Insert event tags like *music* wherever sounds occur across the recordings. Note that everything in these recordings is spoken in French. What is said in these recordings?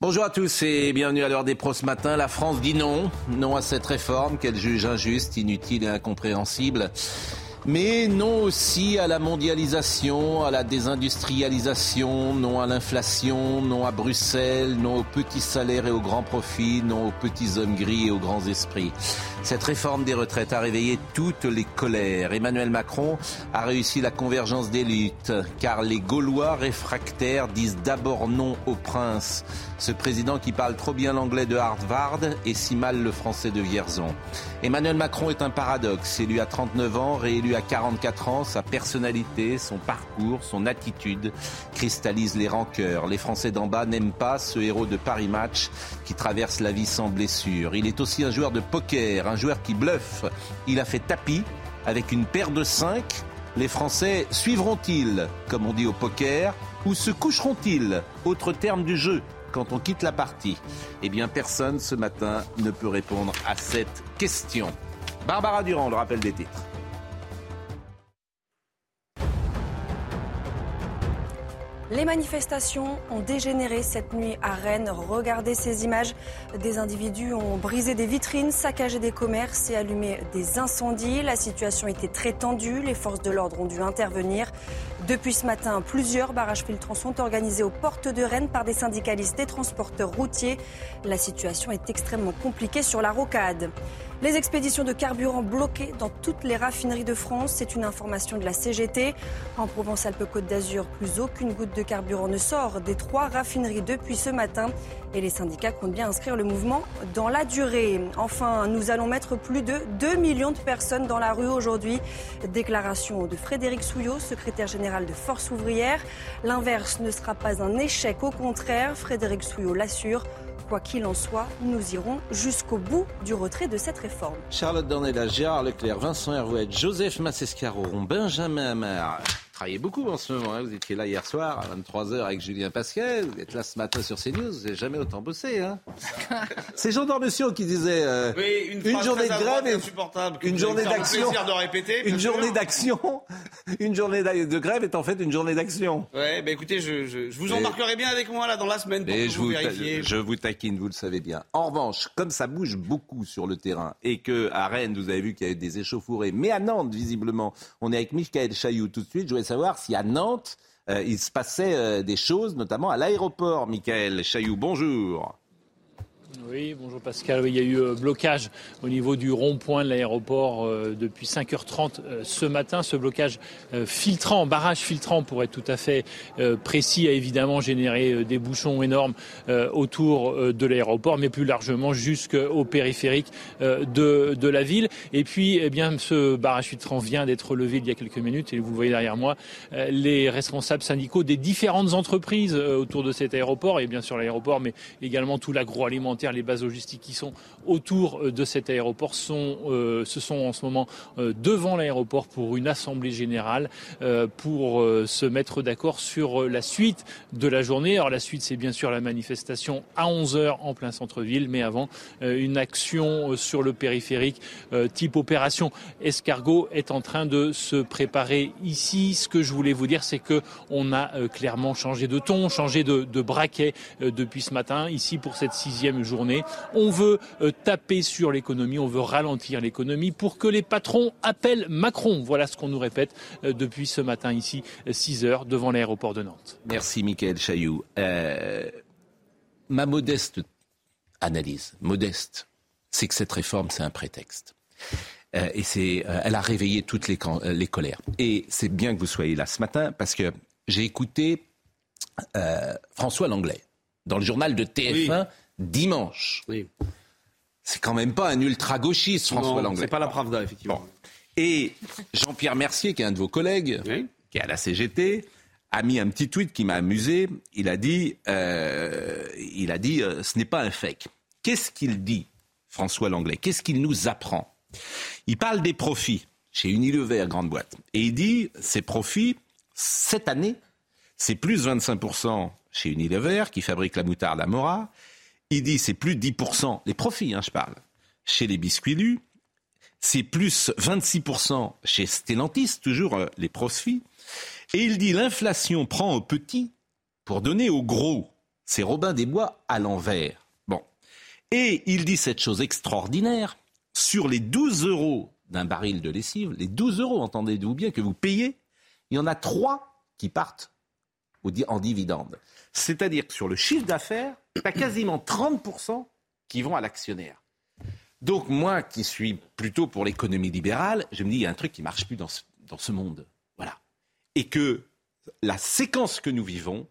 Bonjour à tous et bienvenue à l'heure des pros ce matin. La France dit non, non à cette réforme qu'elle juge injuste, inutile et incompréhensible. Mais non aussi à la mondialisation, à la désindustrialisation, non à l'inflation, non à Bruxelles, non aux petits salaires et aux grands profits, non aux petits hommes gris et aux grands esprits. Cette réforme des retraites a réveillé toutes les colères. Emmanuel Macron a réussi la convergence des luttes, car les Gaulois réfractaires disent d'abord non au prince. Ce président qui parle trop bien l'anglais de Harvard et si mal le français de Vierzon. Emmanuel Macron est un paradoxe. Élu à 39 ans, réélu à 44 ans, sa personnalité, son parcours, son attitude cristallisent les rancœurs. Les Français d'en bas n'aiment pas ce héros de Paris Match qui traverse la vie sans blessure. Il est aussi un joueur de poker, un joueur qui bluffe. Il a fait tapis avec une paire de 5. Les Français suivront-ils, comme on dit au poker, ou se coucheront-ils? Autre terme du jeu quand on quitte la partie Eh bien, personne ce matin ne peut répondre à cette question. Barbara Durand, le rappel des titres. Les manifestations ont dégénéré cette nuit à Rennes. Regardez ces images. Des individus ont brisé des vitrines, saccagé des commerces et allumé des incendies. La situation était très tendue. Les forces de l'ordre ont dû intervenir. Depuis ce matin, plusieurs barrages filtrants sont organisés aux portes de Rennes par des syndicalistes des transporteurs routiers. La situation est extrêmement compliquée sur la rocade. Les expéditions de carburant bloquées dans toutes les raffineries de France, c'est une information de la CGT. En Provence-Alpes-Côte d'Azur, plus aucune goutte de carburant ne sort des trois raffineries depuis ce matin. Et les syndicats comptent bien inscrire le mouvement dans la durée. Enfin, nous allons mettre plus de 2 millions de personnes dans la rue aujourd'hui. Déclaration de Frédéric Souillot, secrétaire général de Force ouvrière. L'inverse ne sera pas un échec, au contraire, Frédéric Souillot l'assure. Quoi qu'il en soit, nous irons jusqu'au bout du retrait de cette réforme. Charlotte Dornella, Gérard Leclerc, Vincent Herouet, Joseph Massescaron, Benjamin Amar. Vous travaillez beaucoup en ce moment. hein. Vous étiez là hier soir à 23h avec Julien Pascal. Vous êtes là ce matin sur CNews. Vous n'avez jamais autant bossé. Hein *laughs* C'est Jean Dormession qui disait euh, Oui, une, journée de grève et insupportable. une journée d'action. *laughs* une journée d'action. Une journée de grève est en fait une journée d'action. Ouais, bah écoutez, je, je, je vous embarquerai bien avec moi là dans la semaine pour Mais que je vous vous, vérifiez. je vous taquine, vous le savez bien. En revanche, comme ça bouge beaucoup sur le terrain et que à Rennes, vous avez vu qu'il y avait des échauffourées, mais à Nantes, visiblement, on est avec Michael Chailloux tout de suite. Je savoir si à Nantes, euh, il se passait euh, des choses, notamment à l'aéroport. Michael Chailloux, bonjour. Oui, bonjour Pascal. Il y a eu euh, blocage au niveau du rond-point de l'aéroport euh, depuis 5h30 euh, ce matin. Ce blocage filtrant, barrage filtrant pour être tout à fait précis, a évidemment généré des bouchons énormes autour de l'aéroport, mais plus largement jusqu'au périphérique de, la ville. Et puis, eh bien, ce barrage filtrant vient d'être levé il y a quelques minutes et vous voyez derrière moi, les responsables syndicaux des différentes entreprises autour de cet aéroport et bien sûr l'aéroport, mais également tout l'agroalimentaire, les bases logistiques qui sont autour euh, de cet aéroport sont, euh, se sont en ce moment euh, devant l'aéroport pour une assemblée générale pour se mettre d'accord sur la suite de la journée. Alors la suite, c'est bien sûr la manifestation à 11h en plein centre-ville, mais avant une action sur le périphérique type opération escargot est en train de se préparer ici. Ce que je voulais vous dire, c'est que on a clairement changé de ton, changé de, de braquet depuis ce matin ici pour cette sixième journée. On veut euh, taper sur l'économie, on veut ralentir l'économie pour que les patrons appellent Macron. Voilà ce qu'on nous répète euh, depuis ce matin ici, 6 heures devant l'aéroport de Nantes. Merci Michael Chailloux. Euh, ma modeste analyse, modeste, c'est que cette réforme, c'est un prétexte. Euh, et c'est, euh, elle a réveillé toutes les, euh, colères. Et c'est bien que vous soyez là ce matin parce que j'ai écouté euh, François Langlais dans le journal de TF1 dimanche. Oui. C'est quand même pas un ultra-gauchiste, François Non, Langlais. C'est pas la Pravda, effectivement. Bon. Et Jean-Pierre Mercier, qui est un de vos collègues, Oui. qui est à la CGT, a mis un petit tweet qui m'a amusé. Il a dit, euh, il a dit, euh, ce n'est pas un fake. Qu'est-ce qu'il dit, François Langlais? Qu'est-ce qu'il nous apprend? Il parle des profits chez Unilever, grande boîte, et il dit ces profits cette année, c'est plus 25% chez Unilever qui fabrique la moutarde Amora. Il dit c'est plus 10%, les profits, hein, je parle, chez les biscuits lus. C'est plus 26% chez Stellantis, toujours euh, les profits. Et il dit l'inflation prend au petit pour donner au gros. C'est Robin des Bois à l'envers. Bon. Et il dit cette chose extraordinaire. Sur les 12 euros d'un baril de lessive, les 12 euros, entendez-vous bien, que vous payez, il y en a trois qui partent en dividendes. C'est-à-dire que sur le chiffre d'affaires, il y a quasiment 30% qui vont à l'actionnaire. Donc moi, qui suis plutôt pour l'économie libérale, je me dis, il y a un truc qui marche plus dans ce monde et que la séquence que nous vivons,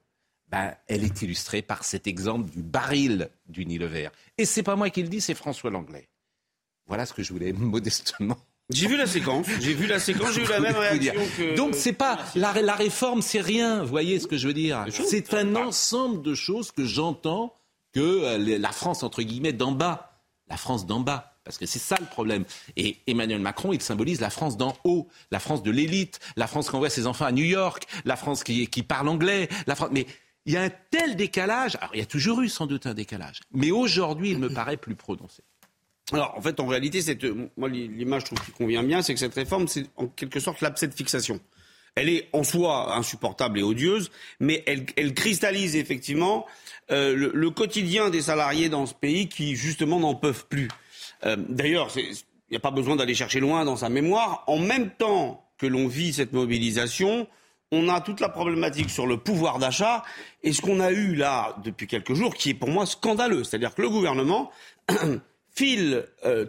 ben, elle est illustrée par cet exemple du baril du Nile Et c'est pas moi qui le dis, c'est François Langlais. Voilà ce que je voulais *laughs* modestement. J'ai vu la *laughs* séquence, j'ai vu la séquence, j'ai eu la même réaction que. Donc c'est pas la, la réforme, c'est rien. Vous voyez ce que je veux dire C'est un ensemble de choses que j'entends que euh, la France entre guillemets d'en bas, la France d'en bas parce que c'est ça le problème. Et Emmanuel Macron, il symbolise la France d'en haut, la France de l'élite, la France qui envoie ses enfants à New York, la France qui, qui parle anglais, la France... Mais il y a un tel décalage. Alors, il y a toujours eu sans doute un décalage. Mais aujourd'hui, il me paraît plus prononcé. Alors, en fait, en réalité, cette, moi, l'image, je trouve qui convient bien, c'est que cette réforme, c'est en quelque sorte l'abcès de fixation. Elle est en soi insupportable et odieuse, mais elle, elle cristallise effectivement euh, le, le, quotidien des salariés dans ce pays qui, justement, n'en peuvent plus. Euh, d'ailleurs, il n'y a pas besoin d'aller chercher loin dans sa mémoire. En même temps que l'on vit cette mobilisation, on a toute la problématique sur le pouvoir d'achat et ce qu'on a eu là depuis quelques jours qui est pour moi scandaleux. C'est-à-dire que le gouvernement *clears throat* file, euh,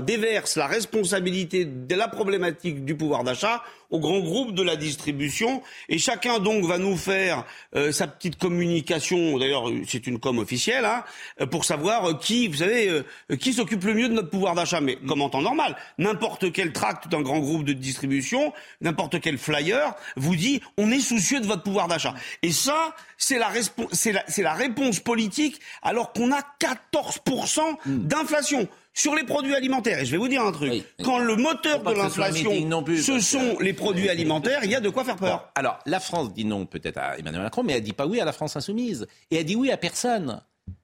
déverse la responsabilité de la problématique du pouvoir d'achat au grand groupe de la distribution. Et chacun donc va nous faire euh, sa petite communication. D'ailleurs, c'est une com officielle hein, pour savoir qui, vous savez, euh, qui s'occupe le mieux de notre pouvoir d'achat. Mais comme en temps normal, n'importe quel tract d'un grand groupe de distribution, n'importe quel flyer vous dit on est soucieux de votre pouvoir d'achat. Et ça, c'est la, la, la réponse politique alors qu'on a 14% mm. d'inflation sur les produits alimentaires. Et je vais vous dire un truc. Quand le moteur de l'inflation, ce sont les produits alimentaires, il y a de quoi faire peur. alors, la France dit non peut-être à Emmanuel Macron, mais elle dit pas oui à la France insoumise. Et elle dit oui à personne.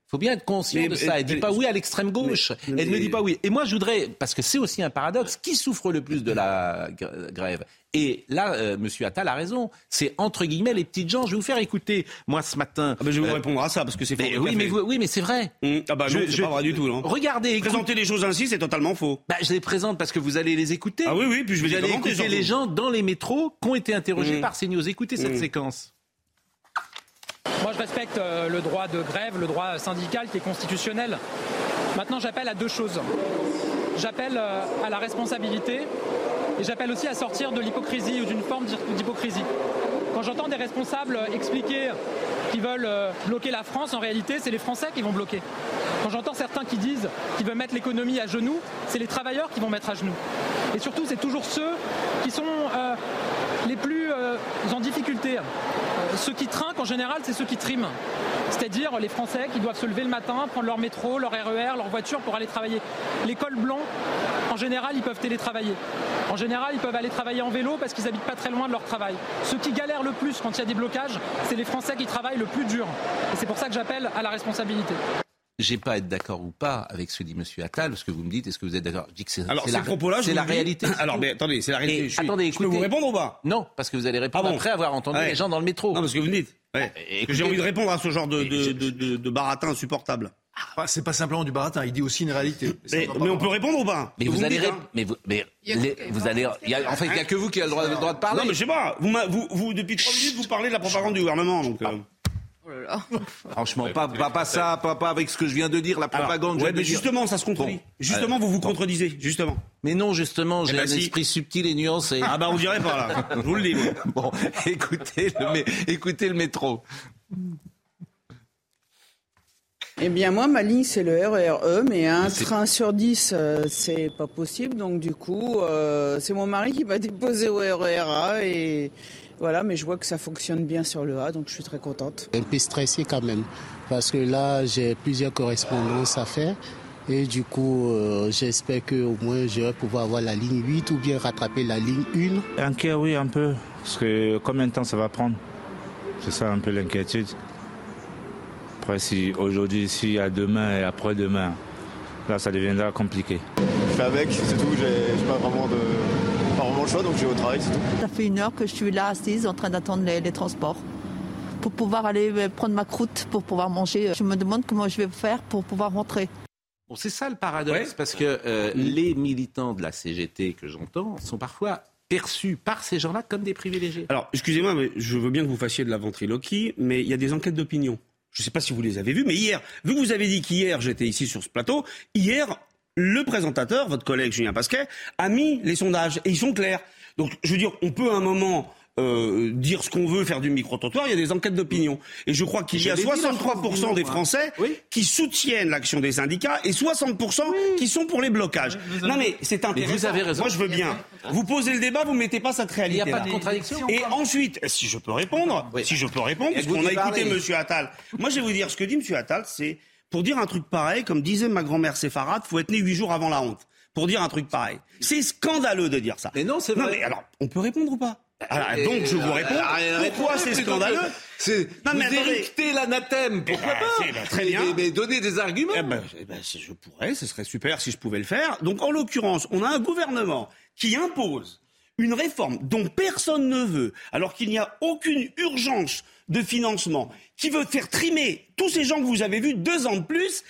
Il faut bien être conscient de ça. Elle ne dit pas oui à l'extrême gauche. elle ne dit pas oui. Et moi, je voudrais, parce que c'est aussi un paradoxe, qui souffre le plus de la grève? Et là, euh, Monsieur Attal a raison. C'est entre guillemets les petites gens. Je vais vous faire écouter. Moi, ce matin. Ah ben, je vais vous euh, répondre à ça parce que c'est faux. Oui, mais oui, mais c'est vrai. Mmh. Ah bah non, c'est pas vrai du tout. Non. Regardez. Présenter les choses ainsi, c'est totalement faux. Bah, je les présente parce que vous allez les écouter. Ah oui, oui. Puis je vais vous allez écouter les gens dans les métros qui ont été interrogés mmh. par CNews. Écoutez cette mmh. séquence. Moi, je respecte euh, le droit de grève, le droit syndical qui est constitutionnel. Maintenant, j'appelle à deux choses. J'appelle euh, à la responsabilité et j'appelle aussi à sortir de l'hypocrisie ou d'une forme d'hypocrisie. Quand j'entends des responsables expliquer qu'ils veulent euh, bloquer la France, en réalité, c'est les Français qui vont bloquer. Quand j'entends certains qui disent qu'ils veulent mettre l'économie à genoux, c'est les travailleurs qui vont mettre à genoux. Et surtout, c'est toujours ceux qui sont les plus en difficulté. Ceux qui trinquent, en général, c'est ceux qui triment. C'est-à-dire les Français qui doivent se lever le matin, prendre leur métro, leur RER, leur voiture pour aller travailler. Les cols blancs, en général, ils peuvent télétravailler. En général, ils peuvent aller travailler en vélo parce qu'ils habitent pas très loin de leur travail. Ceux qui galèrent le plus quand il y a des blocages, c'est les Français qui travaillent le plus dur. Et c'est pour ça que j'appelle à la responsabilité j'ai pas à être d'accord ou pas avec ce que dit M. Attal, parce que vous me dites, est-ce que vous êtes d'accord? Je dis que c'est Alors, la, propos-là, c'est la réalité. *coughs* Alors, mais attendez, c'est la réalité. je attendez, écoutez, je peux vous répondre ou pas? Non, parce que vous allez répondre ah après avoir entendu les gens dans le métro. Non, parce que vous me dites. Ouais. j'ai envie de répondre à ce genre de, de, de, de, baratin insupportable. Ah, c'est pas simplement du baratin, il dit aussi une réalité. Mais, on peut répondre ou pas? Mais vous, allez, hein. mais vous, mais vous allez, y a, en fait, il n'y a que vous qui avez le droit, le droit de parler. Non, mais je sais pas. Vous, vous, vous depuis trois minutes, vous parlez de la propagande du gouvernement, donc. Euh. Oh *laughs* Franchement, pas, pas, ça, pas, pas, avec ce que je viens de dire, la propagande. mais justement, ça se contredit. justement, vous vous contredisez, justement. Mais non, justement, j'ai eh ben un esprit subtil et nuancé. Ah bah on dirait pas là. *laughs* Je vous le dis. Bon, écoutez le, écoutez le métro. Eh bien, moi, ma ligne, c'est le RERE, e, mais un train sur 10, euh, c'est pas possible. Donc, du coup, euh, c'est mon mari qui va déposer au RERA et, Voilà, mais je vois que ça fonctionne bien sur le A, donc je suis très contente. Un peu stressé quand même, parce que là, j'ai plusieurs correspondances à faire. Et du coup, euh, j'espère qu'au moins, je vais pouvoir avoir la ligne 8 ou bien rattraper la ligne 1. Inquiet, oui, un peu. Parce que combien de temps ça va prendre? C'est ça un peu l'inquiétude. Après, si aujourd'hui, s'il y a demain et après-demain, là, ça deviendra compliqué. Je fais avec, c'est tout. J'ai pas vraiment de pas vraiment le choix, donc je vais au travail, c'est tout. Ça fait une heure que je suis là assise en train d'attendre les, les, transports pour pouvoir aller prendre ma croûte, pour pouvoir manger. Je me demande comment je vais faire pour pouvoir rentrer. Bon, c'est ça le paradoxe, ouais. parce que euh, les militants de la CGT que j'entends sont parfois perçus par ces gens-là comme des privilégiés. Alors, excusez-moi, mais je veux bien que vous fassiez de la ventriloquie, mais il y a des enquêtes d'opinion. Je ne sais pas si vous les avez vues, mais hier, vu que vous avez dit qu'hier j'étais ici sur ce plateau, hier, le présentateur, votre collègue Julien Pasquet, a mis les sondages et ils sont clairs. Donc, je veux dire, on peut à un moment euh, dire ce qu'on veut, faire du micro-trottoir, il y a des enquêtes d'opinion. Et je crois qu'il y a 63% des Français oui. qui soutiennent l'action des syndicats et 60% oui. qui sont pour les blocages. avez... Non mais c'est intéressant. Mais vous avez raison. Moi je veux bien. Vous posez le débat, vous mettez pas cette réalité. Il n'y a pas de contradiction. Et ensuite, si je peux répondre, si je peux répondre, parce qu'on a écouté Monsieur Attal. Moi je vais vous dire ce que dit Monsieur Attal, c'est pour dire un truc pareil, comme disait ma grand-mère séfarade, faut être né huit jours avant la honte. Pour dire un truc pareil. C'est scandaleux de dire ça. Mais non, c'est vrai. Non, mais alors, on peut répondre ou pas? Alors, donc je vous réponds. Pourquoi c'est scandaleux? c'est vous éructez l'anathème. Pourquoi pas bah, Très bien. Mais, mais donnez des arguments. Eh ben, eh ben, je pourrais. Ce serait super si je pouvais le faire. Donc en l'occurrence, on a un gouvernement qui impose une réforme dont personne ne veut, alors qu'il n'y a aucune urgence de financement, qui veut faire trimer tous ces gens que vous avez vus deux ans de plus.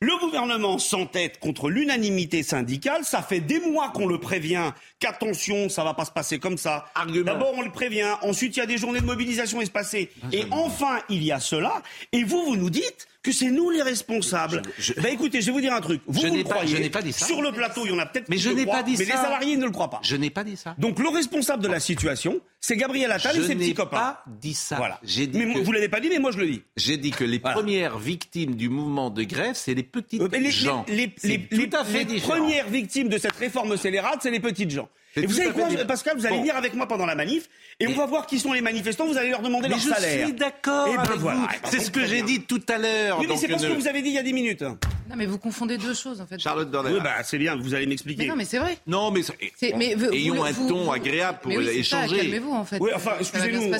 Le gouvernement s'entête contre l'unanimité syndicale. Ça fait des mois qu'on le prévient qu'attention, ça va pas se passer comme ça. D'abord, on le prévient. Ensuite, il y a des journées de mobilisation espacées. Et enfin, il y a cela. Et vous, vous nous dites que c'est nous les responsables. Je, je... Bah écoutez, je vais vous dire un truc. Vous, le pas, croyez. Je n'ai pas dit ça. Sur le plateau, il y en a peut-être Mais qui je n'ai pas dit mais ça. les salariés ne le croient pas. Je n'ai pas dit ça. Donc le responsable de la situation, c'est Gabriel Attal et ses petits copains. Je n'ai pas dit ça. Voilà. Dit mais que... vous l'avez pas dit, mais moi je le dis. J'ai dit que les voilà. premières victimes du mouvement de grève, c'est les petites euh, les, gens. Les, les, tout à fait les différent. premières victimes de cette réforme scélérate, c'est les petites gens. Et vous savez quoi, Pascal, vous allez bon. venir avec moi pendant la manif et, et, on va voir qui sont les manifestants. Vous allez leur demander mais leur je salaire. Je suis d'accord ben avec voilà. vous. Ben c'est ce que j'ai dit tout à l'heure. Oui, mais c'est pas ce que vous avez dit il y a 10 minutes. Non, mais vous confondez deux choses en fait. Charlotte Dorner. Oui, bah, c'est bien. Vous allez m'expliquer. Mais non, mais c'est vrai. Non, mais, mais vous, ayons vous, un vous, ton agréable pour mais oui, échanger. Calmez-vous en fait. Oui, enfin, excusez-nous.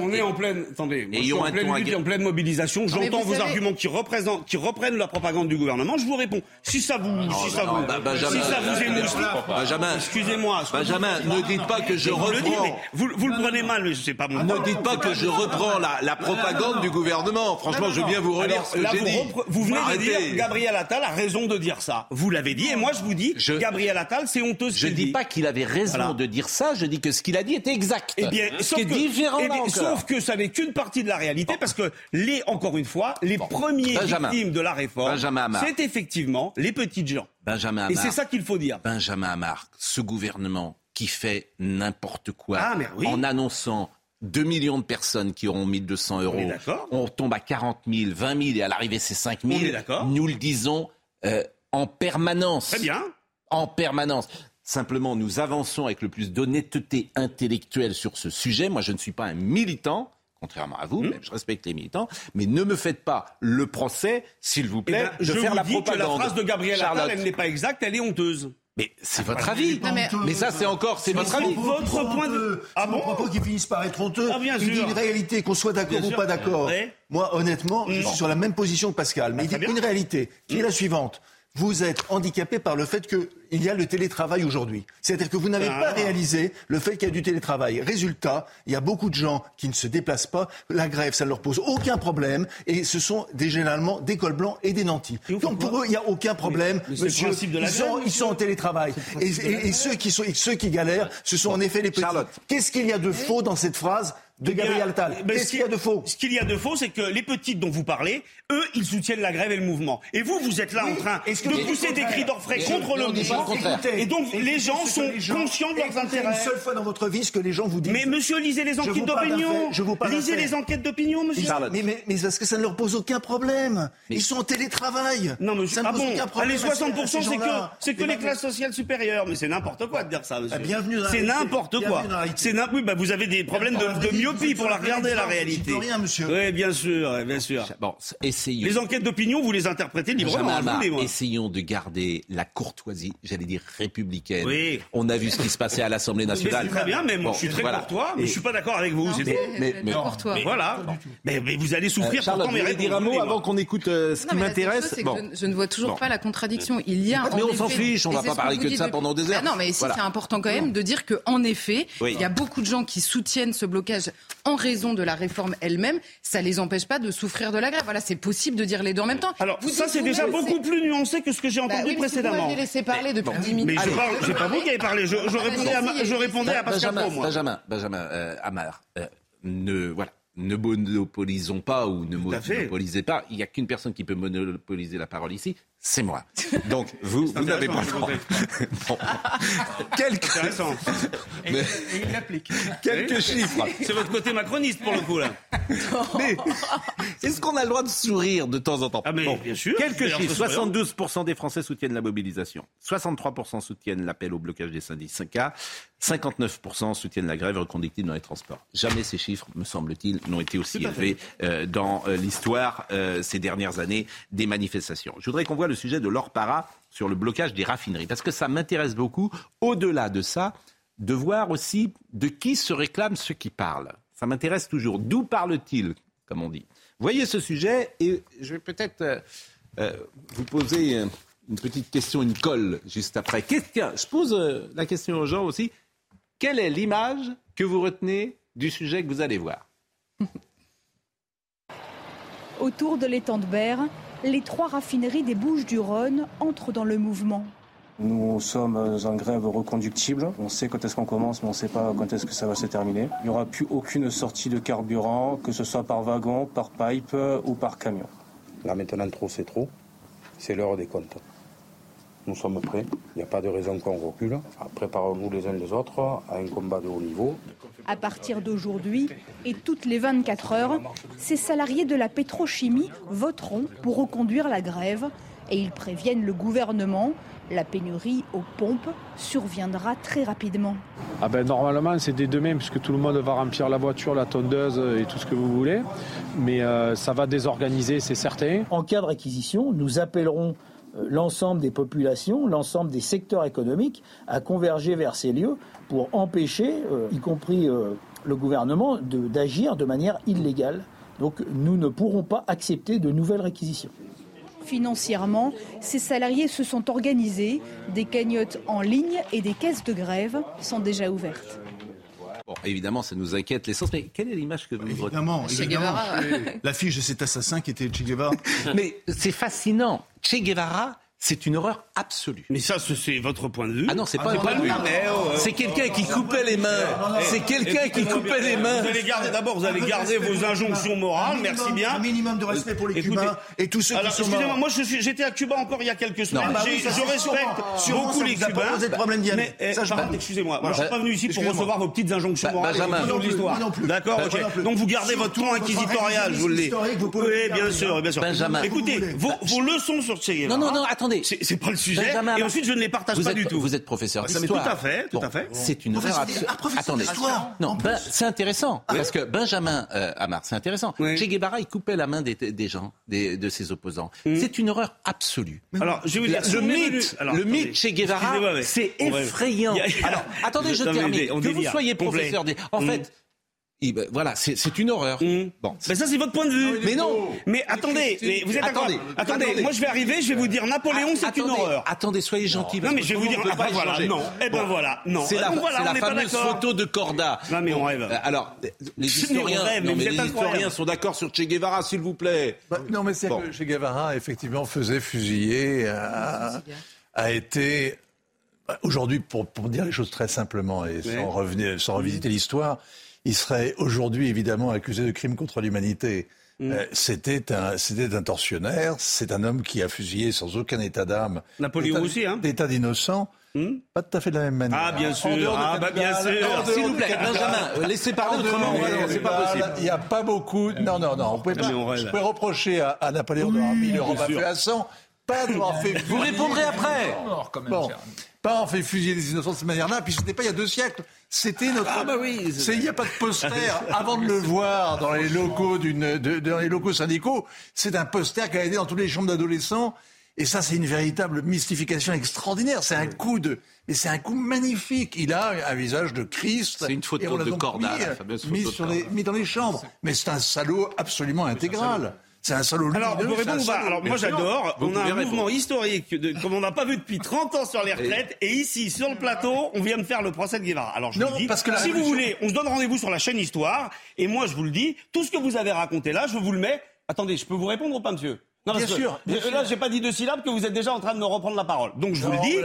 on est en pleine. Attendez. Moi, ayons je suis en pleine lutte, en pleine mobilisation. J'entends vos savez... arguments qui représentent, qui reprennent la propagande du gouvernement. Je vous réponds. Si ça vous, si ça vous, si ça vous émoustille. Benjamin. Excusez-moi. Benjamin, ne dites pas que je reprends. Vous, vous le prenez mal, mais je sais pas mon. Ne dites pas que je reprends la, la propagande du gouvernement. Franchement, je veux bien vous relire ce que j'ai dit. Vous venez de dire Gabriel Attal a raison de dire ça. Vous l'avez dit, et moi je vous dis, je, Gabriel Attal, c'est honteux. Ce je dis pas qu'il avait raison voilà. de dire ça. Je dis que ce qu'il a dit était exact. Eh bien, ce qui est différent eh bien, Sauf que ça n'est qu'une partie de la réalité, bon. parce que les, encore une fois, les bon. premiers Benjamin. victimes de la réforme, c'est effectivement les petites gens. Benjamin. Et c'est ça qu'il faut dire. Benjamin Amar, ce gouvernement qui fait n'importe quoi ah, oui. en annonçant 2 millions de personnes qui auront 1200 euros. On, on tombe à 40 000, 20 000 et à l'arrivée c'est 5 000. Nous le disons euh, en permanence. Très bien. En permanence. Simplement, nous avançons avec le plus d'honnêteté intellectuelle sur ce sujet. Moi, je ne suis pas un militant contrairement à vous, mmh. même je respecte les militants, mais ne me faites pas le procès, s'il vous plaît, eh ben, de je faire vous la dis propagande. Que la phrase de Gabriel Attal, elle n'est pas exacte, elle est honteuse. Mais c'est votre avis. Non, mais... mais... ça, c'est encore, c'est votre avis. Votre point de. Ah bon propos qui finissent par être honteux. Ah, bien il sûr. dit une réalité, qu'on soit d'accord ou pas d'accord. Moi, honnêtement, je suis sur la même position que Pascal. Mais Ah, il dit une réalité, qui est la suivante. Vous êtes handicapé par le fait qu'il y a le télétravail aujourd'hui. C'est-à-dire que vous n'avez Ah. pas réalisé le fait qu'il y a du télétravail. Résultat, il y a beaucoup de gens qui ne se déplacent pas. La grève, ça ne leur pose aucun problème. Et ce sont des, généralement des cols blancs et des nantis. Et Donc pour eux, il n'y a aucun problème. Le monsieur, principe de la ils, sont, grève, ils sont en télétravail. Et, et- et ceux, qui sont, et ceux qui galèrent, ce sont en effet les petits. Charlotte. Qu'est-ce qu'il y a de faux dans cette phrase? De Eh Gabriel Attal. ben, Qu'est-ce ce qu'il y a de faux? Ce qu'il y a de faux, c'est que les petites dont vous parlez, eux, ils soutiennent la grève et le mouvement. Et vous, vous êtes là Oui, en train est-ce que de pousser des cris d'orfraie contre le mouvement. Et donc, les gens sont les gens- conscients de leurs intérêts. une seule fois dans votre vie ce que les gens vous disent. Mais monsieur, lisez les enquêtes d'opinion. je vous parle Lisez les enquêtes d'opinion, monsieur. Mais, mais, mais parce que ça ne leur pose aucun problème. Ils sont en télétravail. Non, mais ça ne ah pose bon aucun problème. Ces- 60%, à ces c'est que, c'est les classes sociales supérieures. Mais c'est n'importe quoi de dire ça, monsieur. Ah, bienvenue dans la C'est n'importe quoi. C'est oui, bah, vous avez des problèmes de, de myopie pour la regarder, la réalité. rien, monsieur. Oui, bien sûr, bien sûr. Bon, essayons. Les enquêtes d'opinion, vous les interprétez librement. Essayons de garder la courtoisie, j'allais dire républicaine. Oui. On a vu ce qui se passait à l'Assemblée Mais nationale. c'est très bien, mais moi, Bon, je suis très voilà. courtois, mais Et- je suis pas d'accord avec vous. mais- mais- Courtois. Mais voilà. Mais, mais vous allez souffrir Euh, pourtant réponses. dire un mot avant qu'on écoute euh, ce Non, qui mais m'intéresse je, ne- je ne vois toujours Bon. pas la contradiction. Il y a. Mais en on s'en fiche, on et va pas parler que de ça pendant des heures. Ah non, mais c'est important quand même de dire que, en effet, il y a beaucoup de gens qui soutiennent ce blocage en raison de la réforme elle-même. Ça les empêche pas de souffrir de la grève. Voilà, c'est possible de dire les deux en même temps. Alors, Vous ça, c'est déjà beaucoup plus nuancé que ce que j'ai Bah entendu oui, mais si vous précédemment. m'aviez laissé parler depuis 10 minutes. Mais je pas vous qui avez parlé. Je, je répondais à, je répondais à Pascal Benjamin, Pro, moi. Benjamin, Benjamin euh, Hamar, euh, ne, voilà, ne monopolisons pas ou ne monopolisez pas. Il n'y a qu'une personne qui peut monopoliser la parole ici, c'est moi. *laughs* Donc, vous, vous n'avez pas le droit. Bon. *laughs* *laughs* Mais- il l'applique. quelques chiffres. C'est votre côté macroniste pour le coup là. Mais est-ce qu'on a le droit de sourire de temps en temps? Ah, mais bien sûr. Quelques chiffres. c'est souriant. 72% des Français soutiennent la mobilisation. 63% soutiennent l'appel au blocage des syndicats. 59% soutiennent la grève reconductible dans les transports. Jamais ces chiffres, me semble-t-il, n'ont été aussi élevés euh, dans euh, l'histoire euh, ces dernières années des manifestations. Je voudrais qu'on voit le sujet de Laure Para sur le blocage des raffineries, parce que ça m'intéresse beaucoup, au-delà de ça, de voir aussi de qui se réclament ceux qui parlent. Ça m'intéresse toujours. D'où parle-t-il, comme on dit? Voyez ce sujet et je vais peut-être euh, euh, vous poser euh, une petite question, une colle juste après. Je pose la question aux gens aussi. Quelle est l'image que vous retenez du sujet que vous allez voir? Autour de l'étang de Berre, les trois raffineries des Bouches-du-Rhône entrent dans le mouvement. Nous sommes en grève reconductible. On sait quand est-ce qu'on commence, mais on ne sait pas quand est-ce que ça va se terminer. Il n'y aura plus aucune sortie de carburant, que ce soit par wagon, par pipe ou par camion. Là maintenant, trop c'est trop. C'est l'heure des comptes. Nous sommes prêts. Il n'y a pas de raison qu'on recule. Préparons-nous les uns les autres à un combat de haut niveau. À partir d'aujourd'hui et toutes les 24 heures, ces salariés de la pétrochimie voteront pour reconduire la grève et ils préviennent le gouvernement. La pénurie aux pompes surviendra très rapidement. Ah ben, normalement, c'est dès demain, puisque tout le monde va remplir la voiture, la tondeuse et tout ce que vous voulez. Mais euh, ça va désorganiser, c'est certain. En cas de réquisition, nous appellerons euh, l'ensemble des populations, l'ensemble des secteurs économiques à converger vers ces lieux pour empêcher, euh, y compris euh, le gouvernement, de- d'agir de manière illégale. Donc nous ne pourrons pas accepter de nouvelles réquisitions. Financièrement, ces salariés se sont organisés. Des cagnottes en ligne et des caisses de grève sont déjà ouvertes. Bon, évidemment, ça nous inquiète l'essence, mais quelle est l'image que vous retenez? Évidemment, évidemment. L'affiche de cet assassin qui était Che Guevara. *laughs* Mais c'est fascinant. Che Guevara, c'est une horreur absolue. Mais ça, c'est- votre point de vue. Ah non, c'est pas Ah, un point de vue. Ah, mais, oh, oh. C'est quelqu'un qui coupait les mains. C'est quelqu'un qui coupait les mains. Vous allez garder d'abord, vous allez garder vos injonctions morales, merci bien. un minimum de respect pour les Écoutez, Cubains et tous ceux qui alors, sont excusez-moi, moi j'étais à Cuba encore il y a quelques semaines. Ah bah oui, je respecte sûrement. Sûrement, beaucoup les a pas Cubains. posé de problème d'y aller. Mais, eh, Ça, je bah, excusez-moi, moi je suis pas venu ici pour recevoir vos petites injonctions Bah, morales. Benjamin. plus. D'accord. Donc vous gardez votre ton Surtout inquisitorial, je vous le dis. historique, vous pouvez Oui, bien sûr, bien sûr. Benjamin. Écoutez, vos, leçons sur Che. Non, non, non, attendez. C'est pas le sujet. Benjamin, Et ensuite, je ne les partage vous pas êtes, du tout. Vous êtes professeur Ah, mais d'histoire. tout à fait, tout Bon, à fait. C'est une d'histoire. absolue. Ah, Attendez. Non, en ben, c'est intéressant. Parce que Benjamin euh, Hamar, c'est intéressant. Oui. Che Guevara, il coupait la main des, des gens, des- de ses opposants. C'est une horreur absolue. Alors, je vais vous dire, le mythe, alors, le attendez. mythe Che Guevara, c'est effrayant. Alors, *laughs* attendez, je termine. Que vous soyez professeur des... En Mm. fait, ben, voilà, c'est c'est une horreur. Bon, Mais ça, c'est votre point de vue. Mais non. Mais attendez, mais vous êtes d'accord Attendez, attendez, attendez. moi je vais arriver, je vais vous dire Napoléon, c'est une horreur. Attendez, soyez gentil. Non, mais je vais vous dire, ah voilà, non. Eh ben voilà, non. C'est la, Donc voilà, c'est on la n'est pas fameuse d'accord. photo de Corda. Non, mais on rêve. euh, Alors, les historiens, rêve, mais non, mais les historiens sont d'accord sur Che Guevara, s'il vous plaît. Bah, non, mais c'est Bon. que Che Guevara, effectivement, faisait fusiller, a, a été. bah, Aujourd'hui, pour, pour dire les choses très simplement et sans, revenir, sans revisiter l'histoire, il serait aujourd'hui évidemment accusé de crime contre l'humanité. Mm. Euh, c'était un, c'était un tortionnaire. C'est un homme qui a fusillé sans aucun état d'âme. Napoléon aussi, hein D'état d'innocent. Pas tout à fait de la même manière. Ah, bien sûr. Ah, bah, bien sûr. S'il vous plaît. Benjamin, laissez parler En autrement, c'est pas possible. Il n'y a pas beaucoup. Non, non, non. Vous pouvez, Ah, pas, on je peux reprocher à, à Napoléon d'avoir mis le Rome à sûr. feu à sang. Pas d'avoir *laughs* fait. Vous répondrez après. Bon, pas avoir fait fusiller des innocents de cette manière-là, puis c'était pas il y a deux siècles. C'était notre. Ah, bah oui. C'est- Il n'y a pas de poster avant de le *laughs* voir dans les locaux d'une, de- dans les locaux syndicaux. C'est un poster qui a été dans toutes les chambres d'adolescents. Et ça, c'est une véritable mystification extraordinaire. C'est un coup de, mais c'est un coup magnifique. Il a un visage de Christ. C'est une photo on de Corda, mis, mis, sur les- mis dans les chambres. Mais c'est un salaud absolument intégral. C'est un salaud lumineux. Alors, un répondre ou pas salaud. Alors, moi, j'adore. On a un mouvement historique, de, comme on n'a pas vu depuis 30 ans sur les retraites. Et ici, sur le plateau, on vient de faire le procès de Guevara. Alors, je Non, vous le dis, parce que si vous voulez, on se donne rendez-vous sur la chaîne Histoire. Et moi, je vous le dis, tout ce que vous avez raconté là, je vous le mets. Attendez, je peux vous répondre ou pas, monsieur? Non, Bien sûr, bien je- Là, j'ai pas dit deux syllabes que vous êtes déjà en train de me reprendre la parole. Donc, je vous le dis.